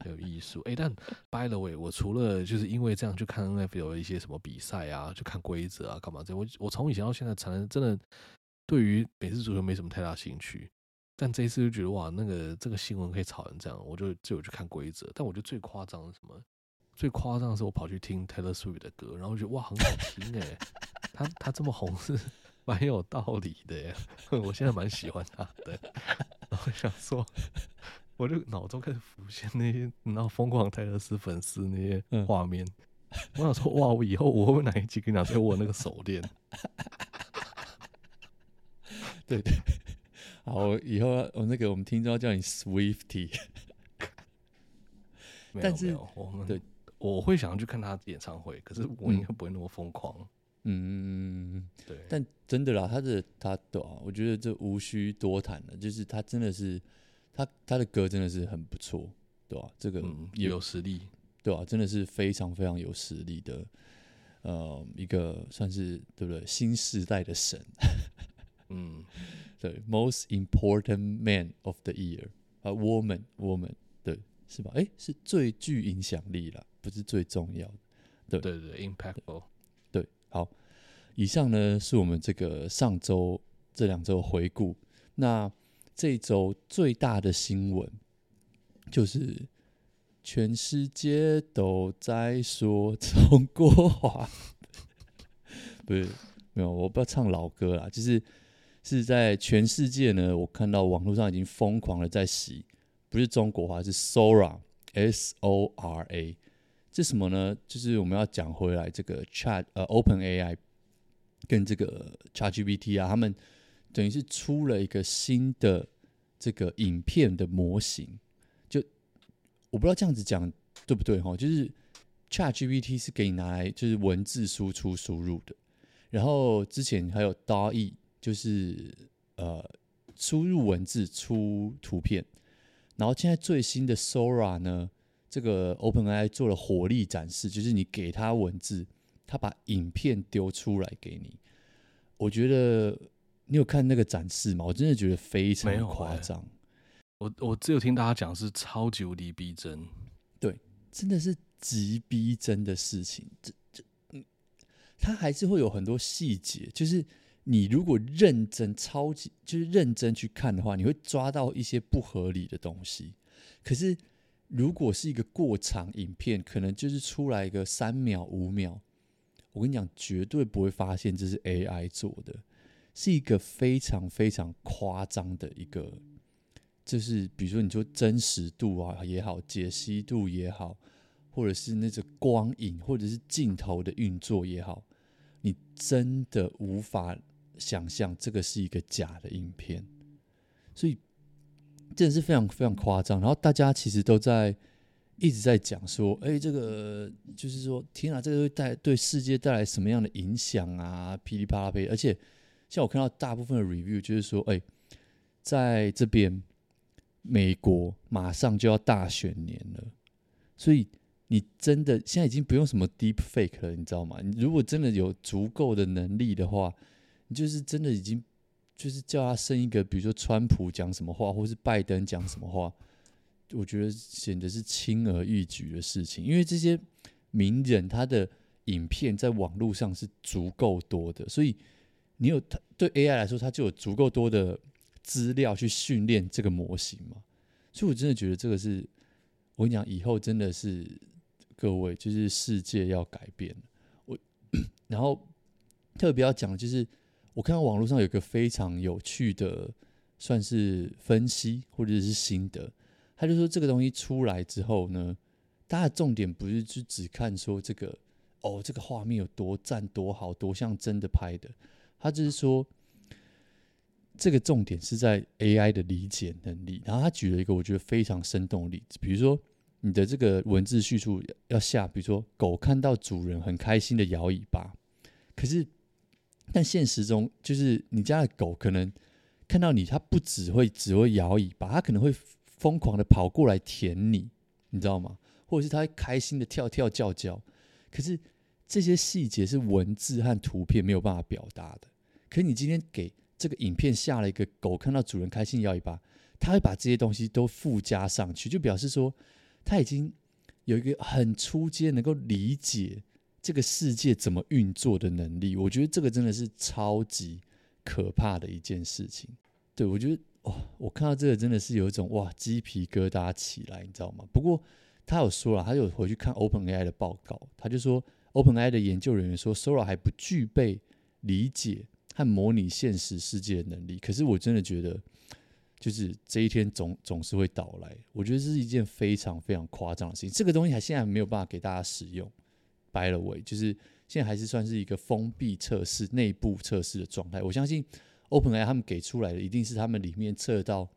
很 有艺术哎，但 by the way，我除了就是因为这样去看 NFL 一些什么比赛啊，去看规则啊，干嘛这？我我从以前到现在，才能真的对于美式足球没什么太大兴趣。但这一次就觉得哇，那个这个新闻可以炒成这样，我就就有去看规则。但我觉得最夸张的是什么？最夸张的是我跑去听 Taylor Swift 的歌，然后我觉得哇，很好听哎，他他这么红是蛮有道理的耶。我现在蛮喜欢他的，然后想说。我就脑中开始浮现那些，你知道疯狂泰勒斯粉丝那些画面。嗯、我想说，哇，我以后我会不会哪一集跟你讲，在握那个手链？对对，好，以后我那个我们听众要叫你 Swifty。但是我们对，我会想要去看他演唱会，可是我应该不会那么疯狂。嗯，对。但真的啦，他的他的，我觉得这无需多谈了，就是他真的是。他他的歌真的是很不错，对吧？这个也有实力，对吧？真的是非常非常有实力的，呃，一个算是对不对？新时代的神，嗯，对，Most important man of the year 啊，woman，woman，对，是吧？哎，是最具影响力了，不是最重要的，对对对，impactful，对，好，以上呢是我们这个上周这两周回顾，那。这周最大的新闻就是全世界都在说中国话，不是没有，我不要唱老歌啦，就是是在全世界呢，我看到网络上已经疯狂的在洗，不是中国话，是 Sora，S O R A，这什么呢？就是我们要讲回来这个 Chat 呃 Open AI 跟这个 ChatGPT 啊，他们。等于是出了一个新的这个影片的模型，就我不知道这样子讲对不对哈，就是 ChatGPT 是给你拿来就是文字输出输入的，然后之前还有 DALL-E 就是呃输入文字出图片，然后现在最新的 Sora 呢，这个 OpenAI 做了火力展示，就是你给他文字，他把影片丢出来给你，我觉得。你有看那个展示吗？我真的觉得非常夸张。我我只有听大家讲是超级无敌逼真，对，真的是极逼真的事情。这这，嗯，它还是会有很多细节，就是你如果认真、超级就是认真去看的话，你会抓到一些不合理的东西。可是如果是一个过场影片，可能就是出来一个三秒、五秒，我跟你讲，绝对不会发现这是 AI 做的。是一个非常非常夸张的一个，就是比如说你说真实度啊也好，解析度也好，或者是那种光影，或者是镜头的运作也好，你真的无法想象这个是一个假的影片，所以真的是非常非常夸张。然后大家其实都在一直在讲说，哎，这个就是说，天啊，这个会带对世界带来什么样的影响啊？噼里啪啦噼，而且。像我看到大部分的 review 就是说，哎，在这边美国马上就要大选年了，所以你真的现在已经不用什么 deep fake 了，你知道吗？你如果真的有足够的能力的话，你就是真的已经就是叫他生一个，比如说川普讲什么话，或是拜登讲什么话，我觉得显得是轻而易举的事情，因为这些名人他的影片在网络上是足够多的，所以。你有它对 AI 来说，它就有足够多的资料去训练这个模型嘛？所以我真的觉得这个是，我跟你讲，以后真的是各位，就是世界要改变。我然后特别要讲就是，我看到网络上有个非常有趣的，算是分析或者是心得，他就说这个东西出来之后呢，大家的重点不是就只看说这个哦，这个画面有多赞多好多像真的拍的。他就是说，这个重点是在 AI 的理解能力。然后他举了一个我觉得非常生动的例子，比如说你的这个文字叙述要下，比如说狗看到主人很开心的摇尾巴，可是但现实中就是你家的狗可能看到你，它不只会只会摇尾巴，它可能会疯狂的跑过来舔你，你知道吗？或者是它开心的跳跳叫叫，可是这些细节是文字和图片没有办法表达的。可你今天给这个影片下了一个狗看到主人开心摇尾巴，它会把这些东西都附加上去，就表示说它已经有一个很初阶能够理解这个世界怎么运作的能力。我觉得这个真的是超级可怕的一件事情。对，我觉得哇，我看到这个真的是有一种哇鸡皮疙瘩起来，你知道吗？不过他有说了，他有回去看 OpenAI 的报告，他就说 OpenAI 的研究人员说 Sora 还不具备理解。和模拟现实世界的能力，可是我真的觉得，就是这一天总总是会到来。我觉得这是一件非常非常夸张的事情。这个东西还现在没有办法给大家使用，by the way，就是现在还是算是一个封闭测试、内部测试的状态。我相信 OpenAI 他们给出来的一定是他们里面测到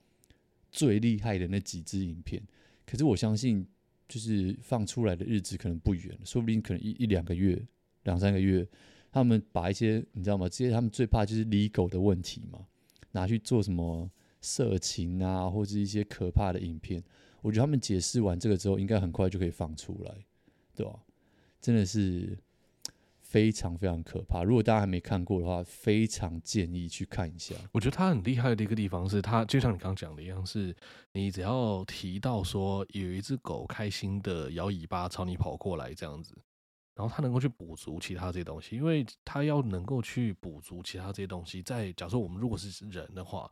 最厉害的那几支影片。可是我相信，就是放出来的日子可能不远，说不定可能一一两个月、两三个月。他们把一些你知道吗？这些他们最怕就是离狗的问题嘛，拿去做什么色情啊，或者一些可怕的影片。我觉得他们解释完这个之后，应该很快就可以放出来，对吧？真的是非常非常可怕。如果大家还没看过的话，非常建议去看一下。我觉得他很厉害的一个地方是他，就像你刚刚讲的一样，是你只要提到说有一只狗开心的摇尾巴朝你跑过来这样子。然后它能够去补足其他这些东西，因为它要能够去补足其他这些东西，在假设我们如果是人的话，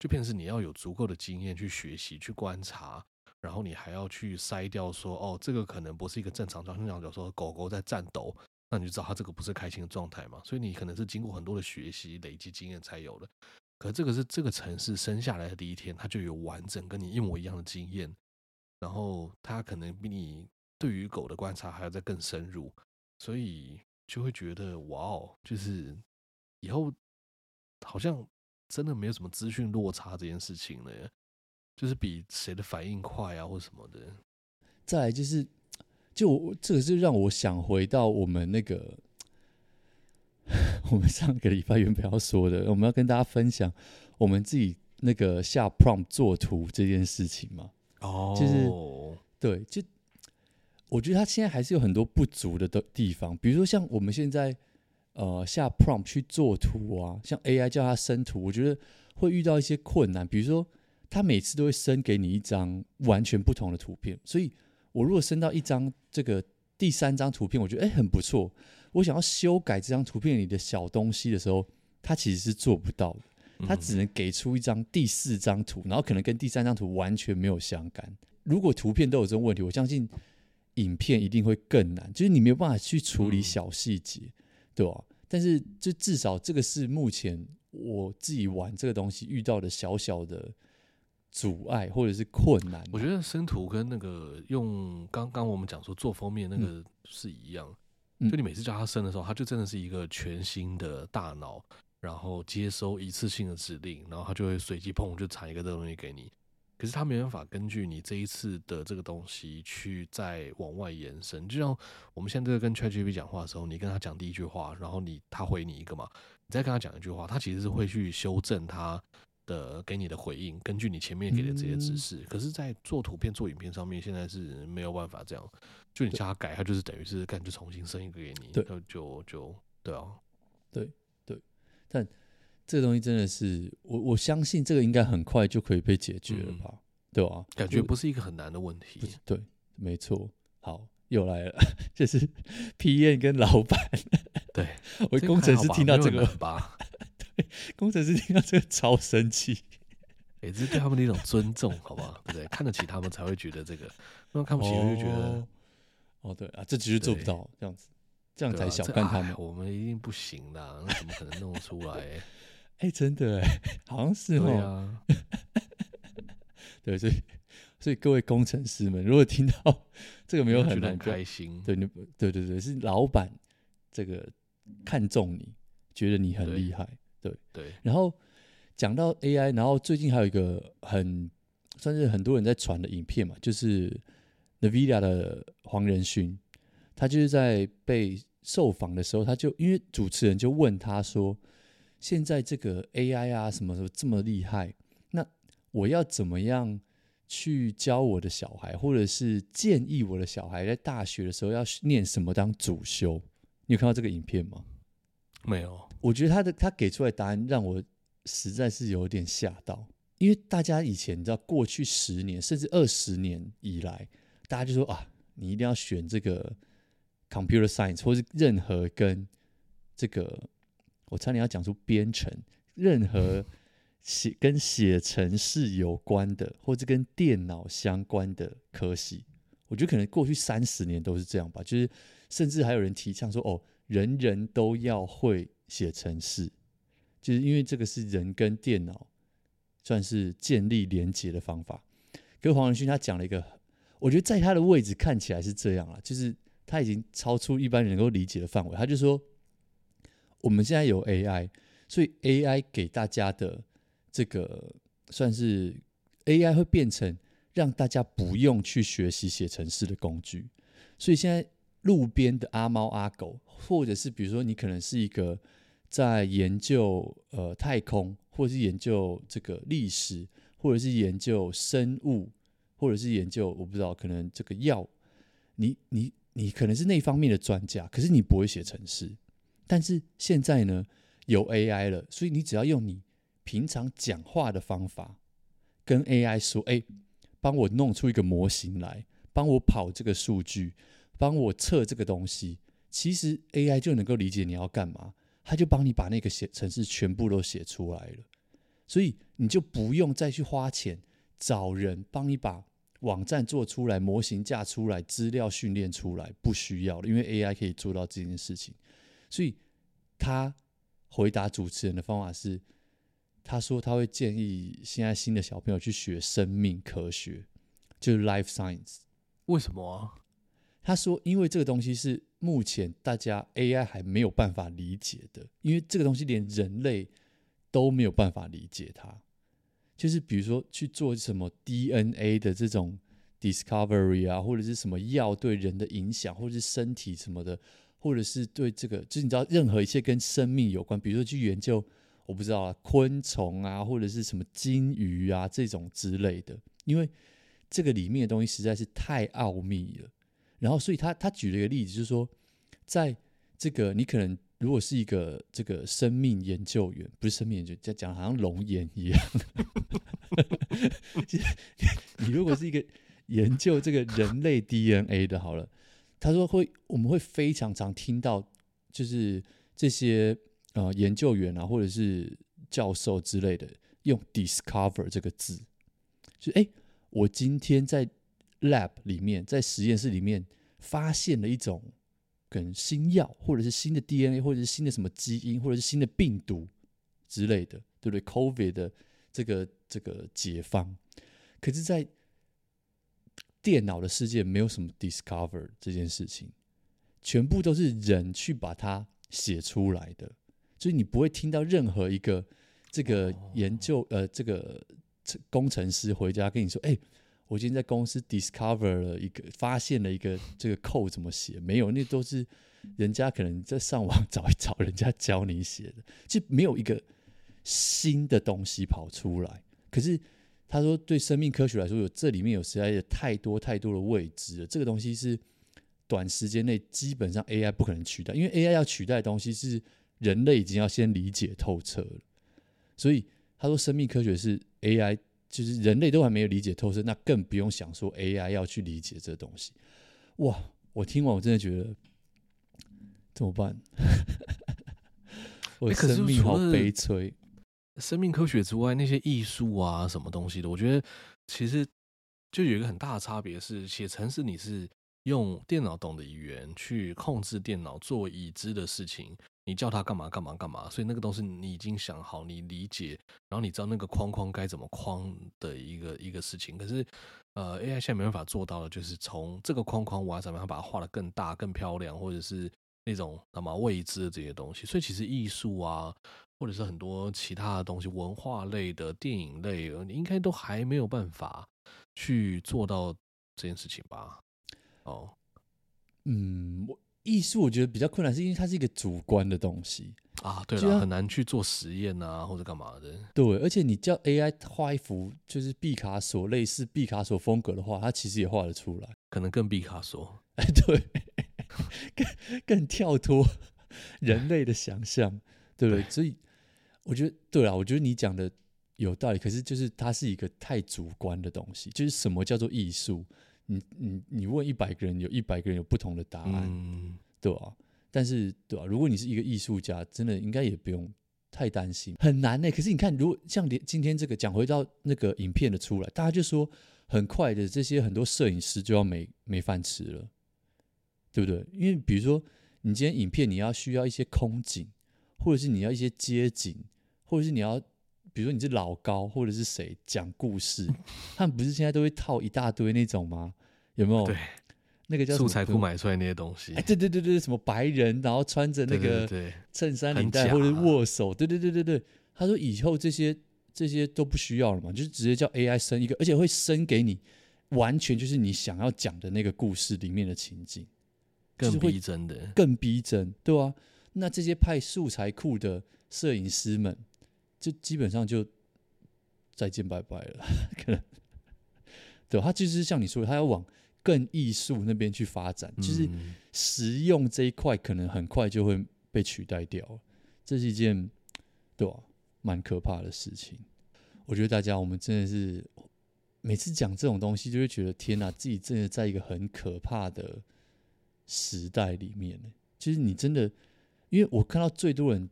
就变成是你要有足够的经验去学习、去观察，然后你还要去筛掉说，哦，这个可能不是一个正常状态。像假如说狗狗在战斗，那你就知道他这个不是开心的状态嘛。所以你可能是经过很多的学习、累积经验才有的。可这个是这个城市生下来的第一天，它就有完整跟你一模一样的经验，然后它可能比你对于狗的观察还要再更深入。所以就会觉得哇哦，就是以后好像真的没有什么资讯落差这件事情了，就是比谁的反应快啊，或什么的。再来就是，就我这个是让我想回到我们那个 我们上个礼拜原本要说的，我们要跟大家分享我们自己那个下 prompt 做图这件事情嘛。哦，就是对，就。我觉得他现在还是有很多不足的的地方，比如说像我们现在呃下 prompt 去做图啊，像 AI 叫他生图，我觉得会遇到一些困难。比如说他每次都会生给你一张完全不同的图片，所以我如果升到一张这个第三张图片，我觉得诶很不错，我想要修改这张图片里的小东西的时候，它其实是做不到的，他只能给出一张第四张图，然后可能跟第三张图完全没有相干。如果图片都有这种问题，我相信。影片一定会更难，就是你没有办法去处理小细节，嗯、对吧？但是就至少这个是目前我自己玩这个东西遇到的小小的阻碍或者是困难。我觉得生图跟那个用刚刚我们讲说做封面那个是一样，嗯、就你每次叫他生的时候，他就真的是一个全新的大脑，然后接收一次性的指令，然后他就会随机碰就产一个这个东西给你。可是他没办法根据你这一次的这个东西去再往外延伸，就像我们现在跟 ChatGPT 讲话的时候，你跟他讲第一句话，然后你他回你一个嘛，你再跟他讲一句话，他其实是会去修正他的给你的回应，根据你前面给的这些指示。可是，在做图片、做影片上面，现在是没有办法这样，就你叫他改，他就是等于是干就重新生一个给你，就就就对啊，对对，但。这个东西真的是我我相信这个应该很快就可以被解决了吧？嗯、对吧？感觉不是一个很难的问题。对，没错。好，又来了，就是 PM 跟老板。对，我工程师听到这个吧，对，工程师听到这个超生气。也、欸、这是对他们的一种尊重，好不好？对不对？看得起他们才会觉得这个，那看不起就觉得哦，哦，对啊，这其实做不到这样子，这样才小看他们。我们一定不行的，那怎么可能弄出来？哎、欸，真的哎，好像是哦。对啊，对，所以所以各位工程师们，如果听到这个没有很难开心，对，你对对对，是老板这个看中你，觉得你很厉害，对对。然后讲到 AI，然后最近还有一个很算是很多人在传的影片嘛，就是 NVIDIA 的黄仁勋，他就是在被受访的时候，他就因为主持人就问他说：“现在这个 AI 啊，什么什么这么厉害，那我要怎么样去教我的小孩，或者是建议我的小孩在大学的时候要念什么当主修？”你有看到这个影片吗？没有。我觉得他的他给出来的答案让我。实在是有点吓到，因为大家以前你知道，过去十年甚至二十年以来，大家就说啊，你一定要选这个 computer science，或是任何跟这个，我差点要讲出编程，任何写跟写程式有关的，或者跟电脑相关的科系。我觉得可能过去三十年都是这样吧，就是甚至还有人提倡说，哦，人人都要会写程式。就是因为这个是人跟电脑算是建立连接的方法。跟黄仁勋他讲了一个，我觉得在他的位置看起来是这样啊，就是他已经超出一般人能够理解的范围。他就说，我们现在有 AI，所以 AI 给大家的这个算是 AI 会变成让大家不用去学习写程式的工具。所以现在路边的阿猫阿狗，或者是比如说你可能是一个。在研究呃太空，或者是研究这个历史，或者是研究生物，或者是研究我不知道，可能这个药，你你你可能是那方面的专家，可是你不会写程式。但是现在呢，有 AI 了，所以你只要用你平常讲话的方法跟 AI 说：“哎，帮我弄出一个模型来，帮我跑这个数据，帮我测这个东西。”其实 AI 就能够理解你要干嘛。他就帮你把那个写程式全部都写出来了，所以你就不用再去花钱找人帮你把网站做出来、模型架出来、资料训练出来，不需要了，因为 AI 可以做到这件事情。所以他回答主持人的方法是，他说他会建议现在新的小朋友去学生命科学，就是 life science。为什么啊？他说，因为这个东西是。目前大家 AI 还没有办法理解的，因为这个东西连人类都没有办法理解它。就是比如说去做什么 DNA 的这种 discovery 啊，或者是什么药对人的影响，或者是身体什么的，或者是对这个，就是你知道任何一切跟生命有关，比如说去研究，我不知道啊，昆虫啊，或者是什么金鱼啊这种之类的，因为这个里面的东西实在是太奥秘了。然后，所以他他举了一个例子，就是说，在这个你可能如果是一个这个生命研究员，不是生命研究，在讲好像龙岩一样。你如果是一个研究这个人类 DNA 的，好了，他说会我们会非常常听到，就是这些呃研究员啊，或者是教授之类的，用 discover 这个字，就哎，我今天在。Lab 里面，在实验室里面发现了一种跟新药，或者是新的 DNA，或者是新的什么基因，或者是新的病毒之类的，对不对？COVID 的这个这个解方，可是，在电脑的世界没有什么 discover 这件事情，全部都是人去把它写出来的，所以你不会听到任何一个这个研究呃这个工程师回家跟你说，哎。我今天在公司 discover 了一个，发现了一个这个 code 怎么写？没有，那都是人家可能在上网 找一找，人家教你写的，就没有一个新的东西跑出来。可是他说，对生命科学来说，有这里面有实在有太多太多的未知了。这个东西是短时间内基本上 AI 不可能取代，因为 AI 要取代的东西是人类已经要先理解透彻了。所以他说，生命科学是 AI。就是人类都还没有理解透彻，那更不用想说 AI 要去理解这东西。哇！我听完我真的觉得怎么办？我的生命好悲催。生命科学之外，那些艺术啊，什么东西的，我觉得其实就有一个很大的差别是，写程式你是用电脑懂的语言去控制电脑做已知的事情。你叫他干嘛干嘛干嘛，所以那个东西你已经想好，你理解，然后你知道那个框框该怎么框的一个一个事情。可是，呃，AI 现在没办法做到的，就是从这个框框我要怎么样把它画得更大、更漂亮，或者是那种什么未知的这些东西。所以其实艺术啊，或者是很多其他的东西，文化类的、电影类，你应该都还没有办法去做到这件事情吧？哦，嗯，我艺术我觉得比较困难，是因为它是一个主观的东西啊，对了，很难去做实验啊，或者干嘛的。对，而且你叫 AI 画一幅就是毕卡索类似毕卡索风格的画，它其实也画得出来，可能更毕卡索。哎，对，更更跳脱人类的想象，对不对？对，所以我觉得，对啊，我觉得你讲的有道理。可是，就是它是一个太主观的东西。就是什么叫做艺术？你你你问一百个人，有一百个人有不同的答案，嗯、对吧、啊？但是，对吧、啊？如果你是一个艺术家，真的应该也不用太担心，很难呢、欸。可是你看，如果像连今天这个讲回到那个影片的出来，大家就说很快的，这些很多摄影师就要没没饭吃了。对不对？因为比如说，你今天影片你要需要一些空景，或者是你要一些街景，或者是你要，比如说你是老高或者是谁讲故事，他们不是现在都会套一大堆那种吗？有没有？对，那个叫素材库买出来那些东西。哎，对对对对，什么白人，然后穿着那个衬衫领带或者是握手，对对对对对。他说以后这些这些都不需要了嘛，就是直接叫 AI 生一个，而且会生给你完全就是你想要讲的那个故事里面的情景。更逼真的，更逼真，对啊。那这些派素材库的摄影师们，就基本上就再见拜拜了。可能，对，他就是像你说的，他要往更艺术那边去发展，就是实用这一块可能很快就会被取代掉。这是一件对吧，蛮可怕的事情。我觉得大家，我们真的是每次讲这种东西，就会觉得天哪，自己真的在一个很可怕的。时代里面呢，其实你真的，因为我看到最多人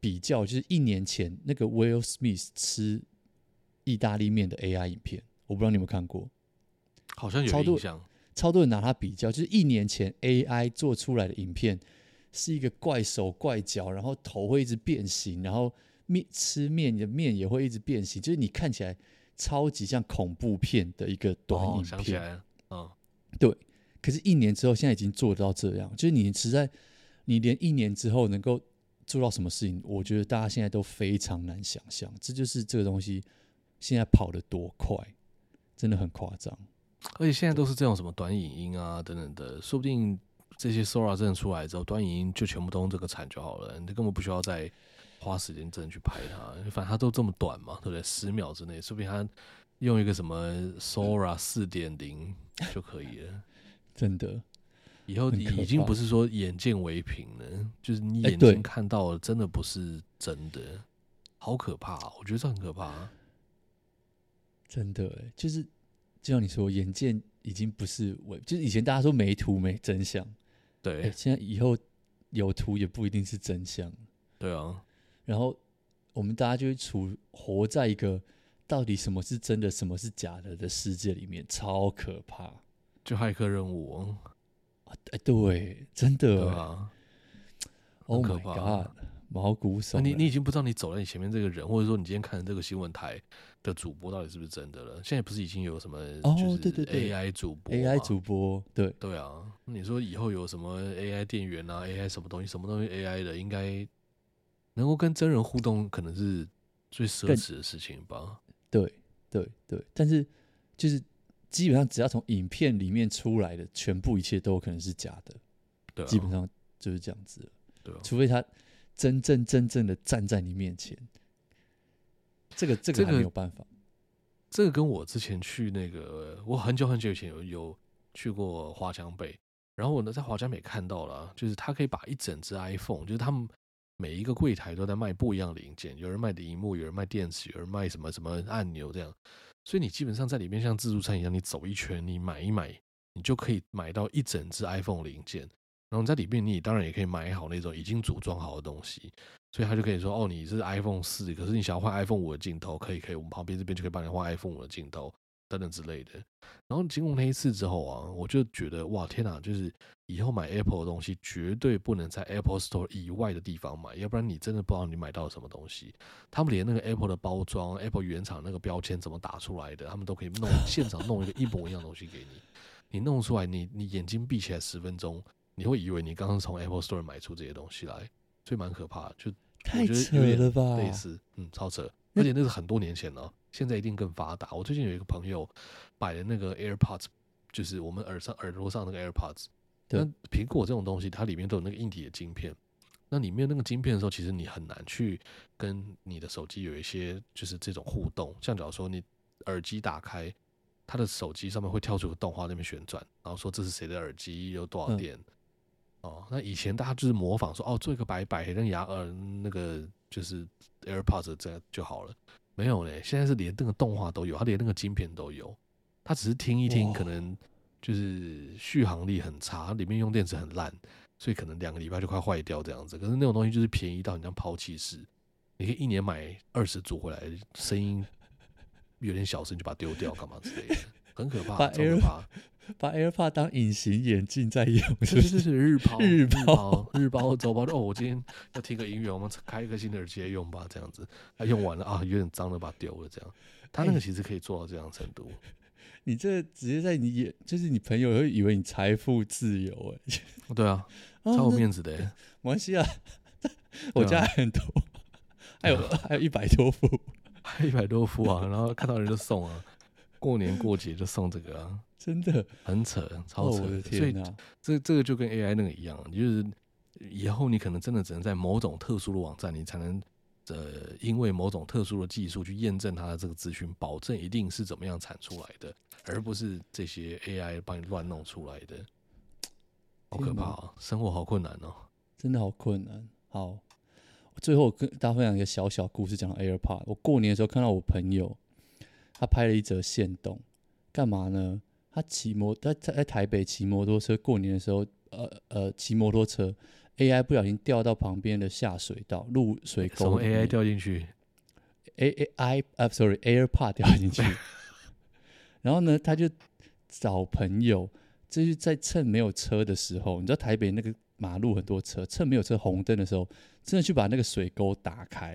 比较，就是一年前那个 Will Smith 吃意大利面的 AI 影片，我不知道你有没有看过，好像有印象。超多，人拿它比较，就是一年前 AI 做出来的影片是一个怪手怪脚，然后头会一直变形，然后面吃面的面也会一直变形，就是你看起来超级像恐怖片的一个短影片。哦，想起来了，嗯，对。可是，一年之后，现在已经做到这样，就是你实在，你连一年之后能够做到什么事情，我觉得大家现在都非常难想象。这就是这个东西现在跑得多快，真的很夸张。而且现在都是这种什么短影音啊等等的，说不定这些 Sora 真的出来之后，短影音就全部都用这个产就好了，你根本不需要再花时间真的去拍它，反正它都这么短嘛，对不对？十秒之内，说不定它用一个什么 Sora 四点零就可以了。真的，以后已经不是说眼见为凭了，就是你眼睛看到的，真的不是真的，欸、好可怕！我觉得这很可怕。真的，哎，就是就像你说，眼见已经不是为，就是以前大家说没图没真相，对，欸、现在以后有图也不一定是真相，对啊。然后我们大家就会处活在一个到底什么是真的，什么是假的的世界里面，超可怕。就骇客任务，哎，对，真的，对啊，Oh my God，毛骨悚然。你你已经不知道你走在你前面这个人，或者说你今天看的这个新闻台的主播到底是不是真的了？现在不是已经有什么哦，对对对，AI 主播，AI 主播，对对啊。你说以后有什么 AI 店员啊，AI 什么东西，什么东西 AI 的，应该能够跟真人互动，可能是最奢侈的事情吧？对对对，但是就是。基本上只要从影片里面出来的全部一切都有可能是假的，对，基本上就是这样子，对，除非他真正真正的站在你面前，这个这个还没有办法。这个跟我之前去那个，我很久很久以前有有去过华强北，然后我呢在华强北看到了，就是他可以把一整只 iPhone，就是他们每一个柜台都在卖不一样的零件，有人卖的荧幕，有人卖电池，有人卖什么什么按钮这样。所以你基本上在里面像自助餐一样，你走一圈，你买一买，你就可以买到一整只 iPhone 零件。然后在里面，你当然也可以买好那种已经组装好的东西。所以他就可以说：“哦，你是 iPhone 四，可是你想要换 iPhone 五的镜头，可以，可以，我们旁边这边就可以帮你换 iPhone 五的镜头。”等等之类的，然后经过那一次之后啊，我就觉得哇天哪，就是以后买 Apple 的东西绝对不能在 Apple Store 以外的地方买，要不然你真的不知道你买到什么东西。他们连那个 Apple 的包装、Apple 原厂那个标签怎么打出来的，他们都可以弄现场弄一个一模一样东西给你。你弄出来，你你眼睛闭起来十分钟，你会以为你刚刚从 Apple Store 买出这些东西来，所以蛮可怕的。就太扯了吧？类似，嗯，超扯。而且那是很多年前了，现在一定更发达。我最近有一个朋友买的那个 AirPods，就是我们耳上耳朵上那个 AirPods。那苹果这种东西，它里面都有那个硬体的晶片。那里面那个晶片的时候，其实你很难去跟你的手机有一些就是这种互动。像假如说你耳机打开，它的手机上面会跳出个动画，那边旋转，然后说这是谁的耳机，有多少电。嗯、哦，那以前大家就是模仿说，哦，做一个白白的牙耳那个就是 AirPods 这样就好了。没有嘞，现在是连那个动画都有，它连那个晶片都有。它只是听一听，可能就是续航力很差，里面用电池很烂。所以可能两个礼拜就快坏掉这样子，可是那种东西就是便宜到你像抛弃式，你可以一年买二十组回来，声音有点小声就把它丢掉干嘛之类的，很可怕。把 Air 把 AirPod 当隐形眼镜在用，是是是日抛日抛日抛周抛哦，我今天要听个音乐，我们开一个新的耳机来用吧，这样子，啊用完了啊，有点脏了，把它丢了这样。他那个其实可以做到这样程度。你这直接在你眼，就是你朋友会以为你财富自由哎。对啊。超有面子的，没关系啊，我家还很多，还有还有一百多副，还有一百多副啊，然后看到人就送啊，过年过节就送这个啊，真的很扯，超扯，所以这这个就跟 AI 那个一样，就是以后你可能真的只能在某种特殊的网站，你才能呃，因为某种特殊的技术去验证它的这个资讯，保证一定是怎么样产出来的，而不是这些 AI 帮你乱弄出来的。好可怕啊！生活好困难哦，真的好困难。好，最后跟大家分享一个小小故事，讲 AirPod。我过年的时候看到我朋友，他拍了一则线动，干嘛呢？他骑摩，他在台北骑摩托车，过年的时候，呃呃，骑摩托车，AI 不小心掉到旁边的下水道入水沟，从 AI 掉进去？A A I 啊，sorry，AirPod 掉进去。然后呢，他就找朋友。就是在趁没有车的时候，你知道台北那个马路很多车，趁没有车红灯的时候，真的去把那个水沟打开，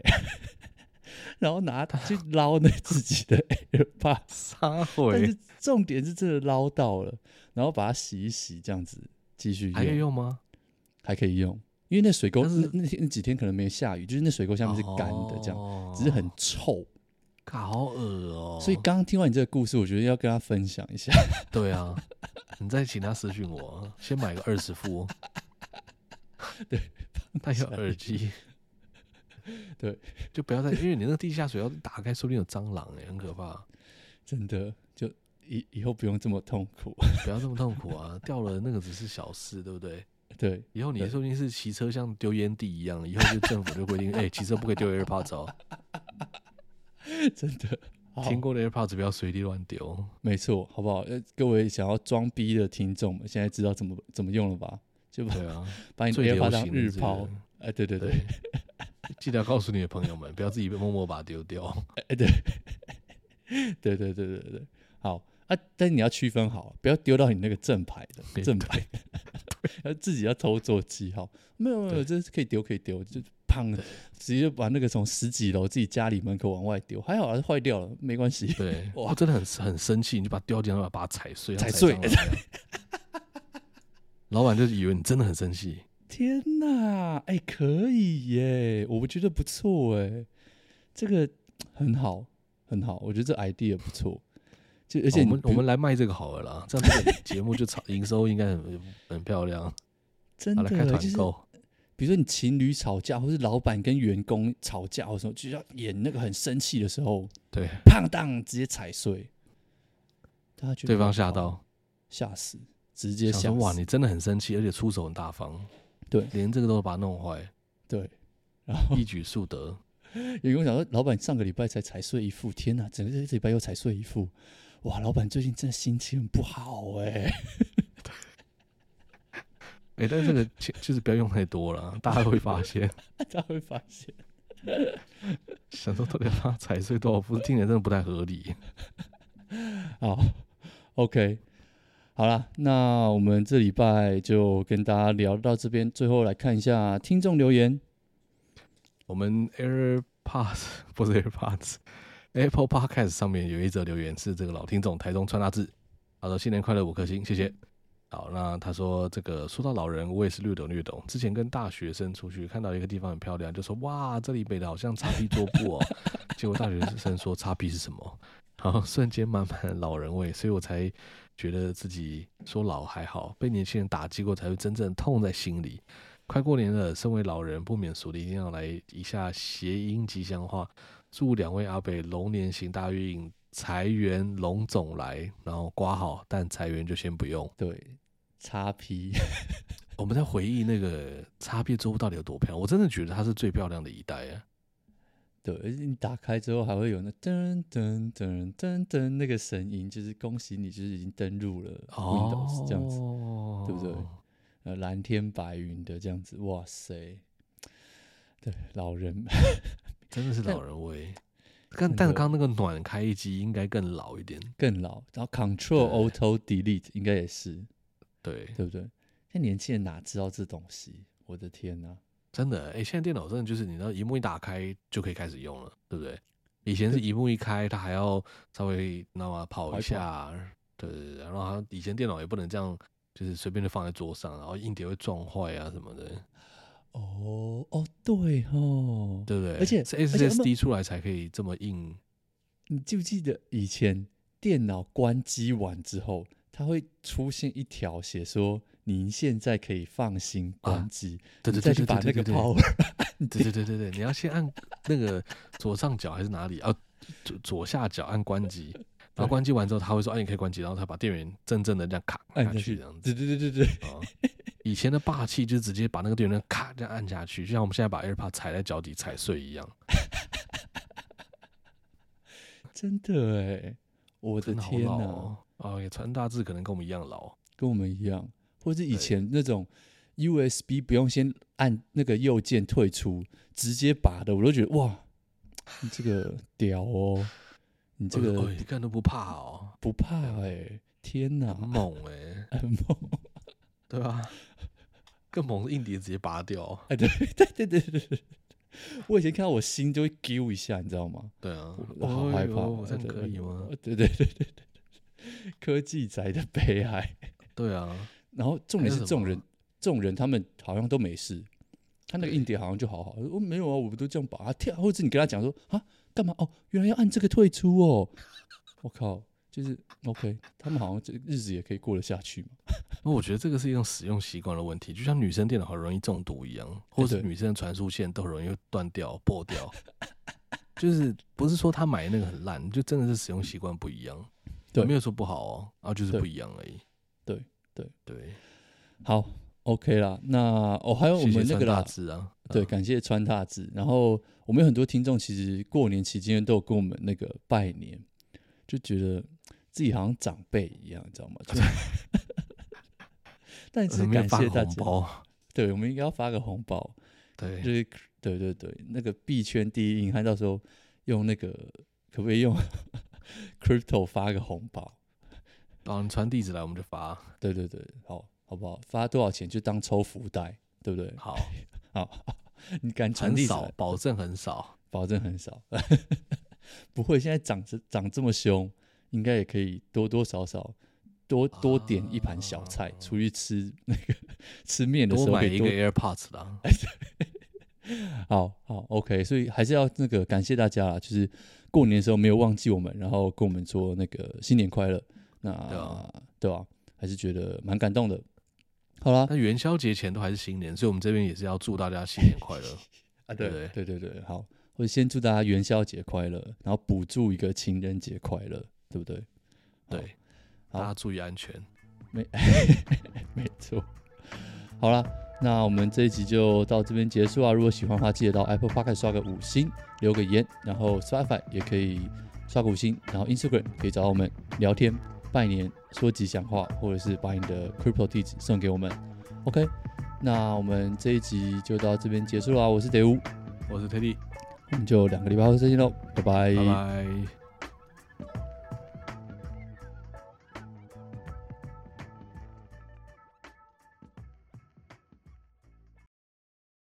然后拿它去捞那自己的 撒回。但是重点是真的捞到了，然后把它洗一洗，这样子继续用。还可以用吗？还可以用，因为那水沟那那天那几天可能没有下雨，就是那水沟下面是干的，这样、哦、只是很臭。好恶哦！所以刚刚听完你这个故事，我觉得要跟他分享一下。对啊，你再请他私讯我，先买个二十副。对，他有耳机。对，就不要再，因为你那个地下水要打开，说不定有蟑螂哎，很可怕。真的，就以以后不用这么痛苦，不要这么痛苦啊！掉了那个只是小事，对不对？对，以后你说不定是骑车像丢烟蒂一样，以后就政府就规定，哎、欸，骑车不可以丢 AirPods 哦。真的，听过的 AirPods 不要随地乱丢，没错，好不好？各位想要装逼的听众们，现在知道怎么怎么用了吧？就把对啊，把你 AirPods 当日抛，哎，对对对，对 记得要告诉你的朋友们，不要自己默默把它丢掉。哎，对，对对对对对对，好啊，但是你要区分好，不要丢到你那个正牌的 正牌，要自己要偷做记号。没有没有，这是可以丢可以丢，就。直接把那个从十几楼自己家里门口往外丢，还好还是坏掉了，没关系。对，哇，真的很很生气，你就把它丢掉，然后把它踩碎，踩碎。老板就以为你真的很生气。天哪，哎、欸，可以耶，我觉得不错哎，这个很好，很好，我觉得这 idea 不错。就而且我们我们来卖这个好了啦，这样这个节目就炒 营收应该很很漂亮。真的，来开团购。比如说你情侣吵架，或是老板跟员工吵架的时候，就要演那个很生气的时候，对，砰当直接踩碎，对方吓到，吓死，直接吓哇！你真的很生气，而且出手很大方，对，连这个都把它弄坏，对，然后一举数得。员工想说，老板上个礼拜才踩碎一副，天哪，整个这礼拜又踩碎一副，哇！老板最近真的心情很不好哎、欸。哎、欸，但是这个就是不要用太多了，大家会发现，大家会发现。想说到底要踩碎多少副，听起来真的不太合理。好，OK，好了，那我们这礼拜就跟大家聊到这边，最后来看一下听众留言。我们 AirPods 不是 AirPods，Apple Podcast 上面有一则留言是这个老听众台中川大志，他说新年快乐五颗星，谢谢。好，那他说这个说到老人，我也是略懂略懂。之前跟大学生出去，看到一个地方很漂亮，就说哇，这里美的好像叉 P 桌布哦。结果大学生说叉 P 是什么？然后瞬间满满老人味，所以我才觉得自己说老还好，被年轻人打击过才会真正痛在心里。快过年了，身为老人不免俗的一定要来一下谐音吉祥话，祝两位阿北龙年行大运，财源龙总来。然后刮好，但财源就先不用。对。叉 P，我们在回忆那个叉 P 桌布到底有多漂亮。我真的觉得它是最漂亮的一代啊。对，而且你打开之后还会有那噔噔噔噔噔那个声音，就是恭喜你，就是已经登录了 Windows 这样子，哦、对不对？呃，蓝天白云的这样子，哇塞！对，老人 真的是老人味。但但是刚刚那个暖开机应该更老一点，更老。然后 Control Auto Delete 应该也是。对，对不对？现在年轻人哪知道这东西？我的天哪！真的，哎，现在电脑真的就是，你知道，一幕一打开就可以开始用了，对不对？以前是一幕一开，它还要稍微那么跑一下，对对对。然后它以前电脑也不能这样，就是随便的放在桌上，然后硬碟会撞坏啊什么的。哦哦，对哦，对不对？而且是 SSD 出来才可以这么硬。你记不记得以前电脑关机完之后？它会出现一条写说：“您现在可以放心关机。”对对对，再去把那个 power，对对 对对对，你要先按那个左上角还是哪里啊？左左下角按关机，然后关机完之后，他会说：“哎，你可以关机。”然后他把电源真正的这样卡按下去，这样子。对对对对对。以前的霸气就是直接把那个电源卡这样按下去，就像我们现在把 AirPod 踩在脚底踩碎一样。真的哎，我的天哪！哦，也传大字可能跟我们一样老，跟我们一样，或者以前那种 USB 不用先按那个右键退出，直接拔的，我都觉得哇，你这个 屌哦，你这个一看都不怕哦，不怕哎、欸，天哪，很猛哎、欸，很猛，对吧？更猛的硬碟直接拔掉，哎，对 对对对对，我以前看到我心就会揪一下，你知道吗？对啊，我好害怕，我真的可以吗？对对对对对。科技宅的悲哀，对啊，然后重点是这种人，这种人他们好像都没事，他那个硬碟好像就好好。我没有啊，我们都这样把它跳，或者你跟他讲说啊，干嘛？哦，原来要按这个退出哦。我靠，就是 OK，他们好像这日子也可以过得下去嘛。那 我觉得这个是一种使用习惯的问题，就像女生电脑很容易中毒一样，或者女生的传输线都很容易断掉、破掉，就是不是说他买那个很烂，就真的是使用习惯不一样。对，没有说不好哦，啊，就是不一样而已。对对对，好，OK 啦。那哦，还有我们那个啦，谢谢啊，对，感谢川大志。然后我们有很多听众，其实过年期间都有跟我们那个拜年，就觉得自己好像长辈一样，你知道吗？就但是感谢大家，对，我们应该要发个红包，对，就是对对对，那个币圈第一，你看到时候用那个可不可以用 Crypto 发个红包，然后你传地址来，我们就发。对对对，好，好不好？发多少钱就当抽福袋，对不对？好，好，你敢传递少，保证很少，保证很少。不会，现在涨这涨这么凶，应该也可以多多少少多多点一盘小菜，啊、出去吃那个吃面的时候多，多买一个 AirPods 啦。好好，OK，所以还是要那个感谢大家啦，就是。过年的时候没有忘记我们，然后跟我们说那个新年快乐，那对啊，对吧？还是觉得蛮感动的。好啦，那元宵节前都还是新年，所以我们这边也是要祝大家新年快乐 啊！对对对对对，好，我先祝大家元宵节快乐，然后补祝一个情人节快乐，对不对？对，大家注意安全，没 没错。好啦。那我们这一集就到这边结束啊！如果喜欢的话，记得到 Apple Podcast 刷个五星，留个言，然后 Spotify 也可以刷个五星，然后 Instagram 可以找到我们聊天、拜年、说吉祥话，或者是把你的 Crypto 地址送给我们。OK，那我们这一集就到这边结束了啊！我是德乌，我是 Teddy，我们就两个礼拜后再见喽，拜拜。拜拜。